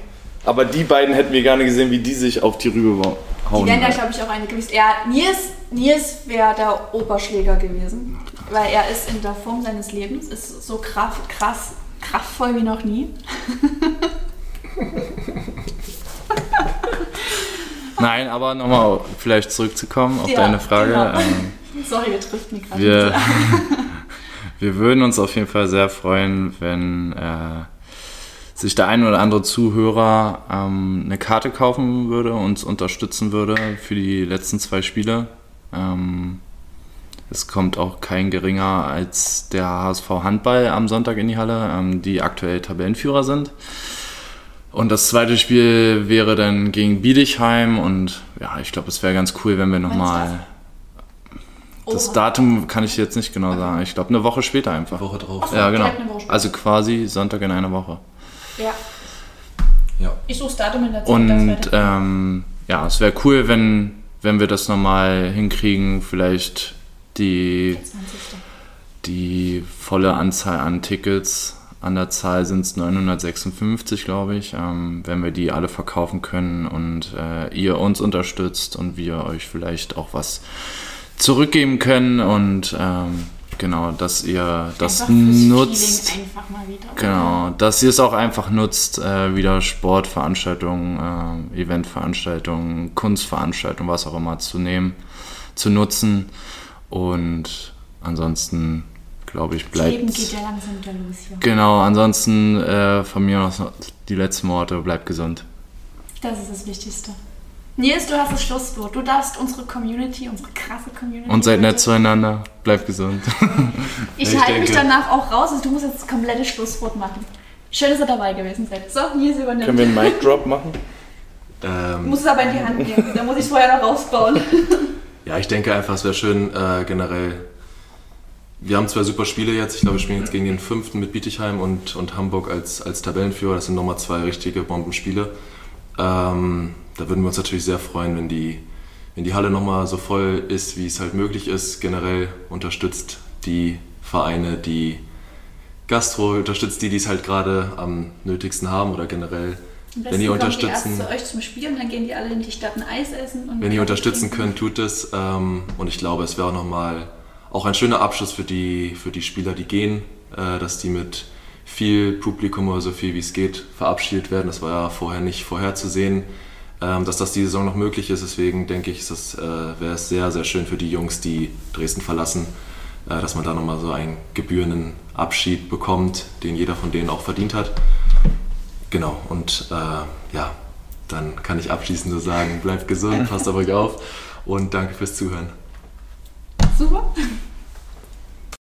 Aber die beiden hätten wir gerne gesehen, wie die sich auf die Rübe wa- Die hauen. wären ja, glaube ich, auch eine gewesen. Ja, Nils, Nils wäre der Oberschläger gewesen. Weil er ist in der Form seines Lebens, ist so kraft, krass, kraftvoll wie noch nie. Nein, aber nochmal vielleicht zurückzukommen auf Ja, deine Frage. genau. Ähm, Sorry, der trifft mich gerade. wir, wir würden uns auf jeden Fall sehr freuen, wenn äh, sich der ein oder andere Zuhörer ähm, eine Karte kaufen würde, uns unterstützen würde für die letzten zwei Spiele. Ähm, es kommt auch kein geringer als der HSV Handball am Sonntag in die Halle, ähm, die aktuell Tabellenführer sind. Und das zweite Spiel wäre dann gegen Biedigheim und ja, ich glaube, es wäre ganz cool, wenn wir nochmal. Das Oha. Datum kann ich jetzt nicht genau sagen. Ich glaube, eine Woche später einfach. Woche drauf. Ja, genau. Also quasi Sonntag in einer Woche. Ja, Ja. ich suche das Datum in der Zeit. Und ähm, ja, es wäre cool, wenn, wenn wir das nochmal hinkriegen, vielleicht die, 20. die volle Anzahl an Tickets. An der Zahl sind es 956, glaube ich. Ähm, wenn wir die alle verkaufen können und äh, ihr uns unterstützt und wir euch vielleicht auch was zurückgeben können und ähm, genau, dass ihr das Einfach nutzt. Feeling einfach mal wieder. Genau, dass ihr es auch einfach nutzt, äh, wieder Sportveranstaltungen, äh, Eventveranstaltungen, Kunstveranstaltungen, was auch immer zu nehmen, zu nutzen. Und ansonsten, glaube ich, Das Leben bleibt. geht ja langsam wieder los hier. Genau, ansonsten äh, von mir aus noch die letzten Worte, bleibt gesund. Das ist das Wichtigste. Nils, du hast das Schlusswort. Du darfst unsere Community, unsere krasse Community. Und seid nett zueinander, bleibt gesund. Ich, Ich halte mich danach auch raus. Also du musst jetzt das komplette Schlusswort machen. Schön, dass ihr dabei gewesen seid. So, Nils übernimmt. Können wir einen Mic Drop machen? Du Ähm, musst es aber in die Hand nehmen. Da muss ich es vorher noch rausbauen. ja, ich denke einfach, es wäre schön äh, generell. Wir haben zwei super Spiele jetzt. Ich glaube, wir spielen jetzt gegen den fünften mit Bietigheim und, und Hamburg als, als Tabellenführer. Das sind nochmal zwei richtige Bombenspiele. Ähm, da würden wir uns natürlich sehr freuen, wenn die, wenn die Halle nochmal so voll ist, wie es halt möglich ist. Generell unterstützt die Vereine, die Gastro, unterstützt die, die es halt gerade am nötigsten haben oder generell, wenn ihr unterstützen. Die erst zu euch zum Spiel und dann gehen die alle in die Stadt ein Eis essen. Wenn ihr unterstützen könnt, tut es. Ähm, und ich glaube, es wäre auch nochmal auch ein schöner Abschluss für die, für die Spieler, die gehen, äh, dass die mit viel Publikum oder so viel wie es geht verabschiedet werden. Das war ja vorher nicht vorherzusehen, dass das die Saison noch möglich ist. Deswegen denke ich, das, äh, wäre es sehr, sehr schön für die Jungs, die Dresden verlassen, äh, dass man da nochmal so einen gebührenden Abschied bekommt, den jeder von denen auch verdient hat. Genau, und äh, ja, dann kann ich abschließend nur sagen, bleibt gesund, passt auf euch auf und danke fürs Zuhören. Super.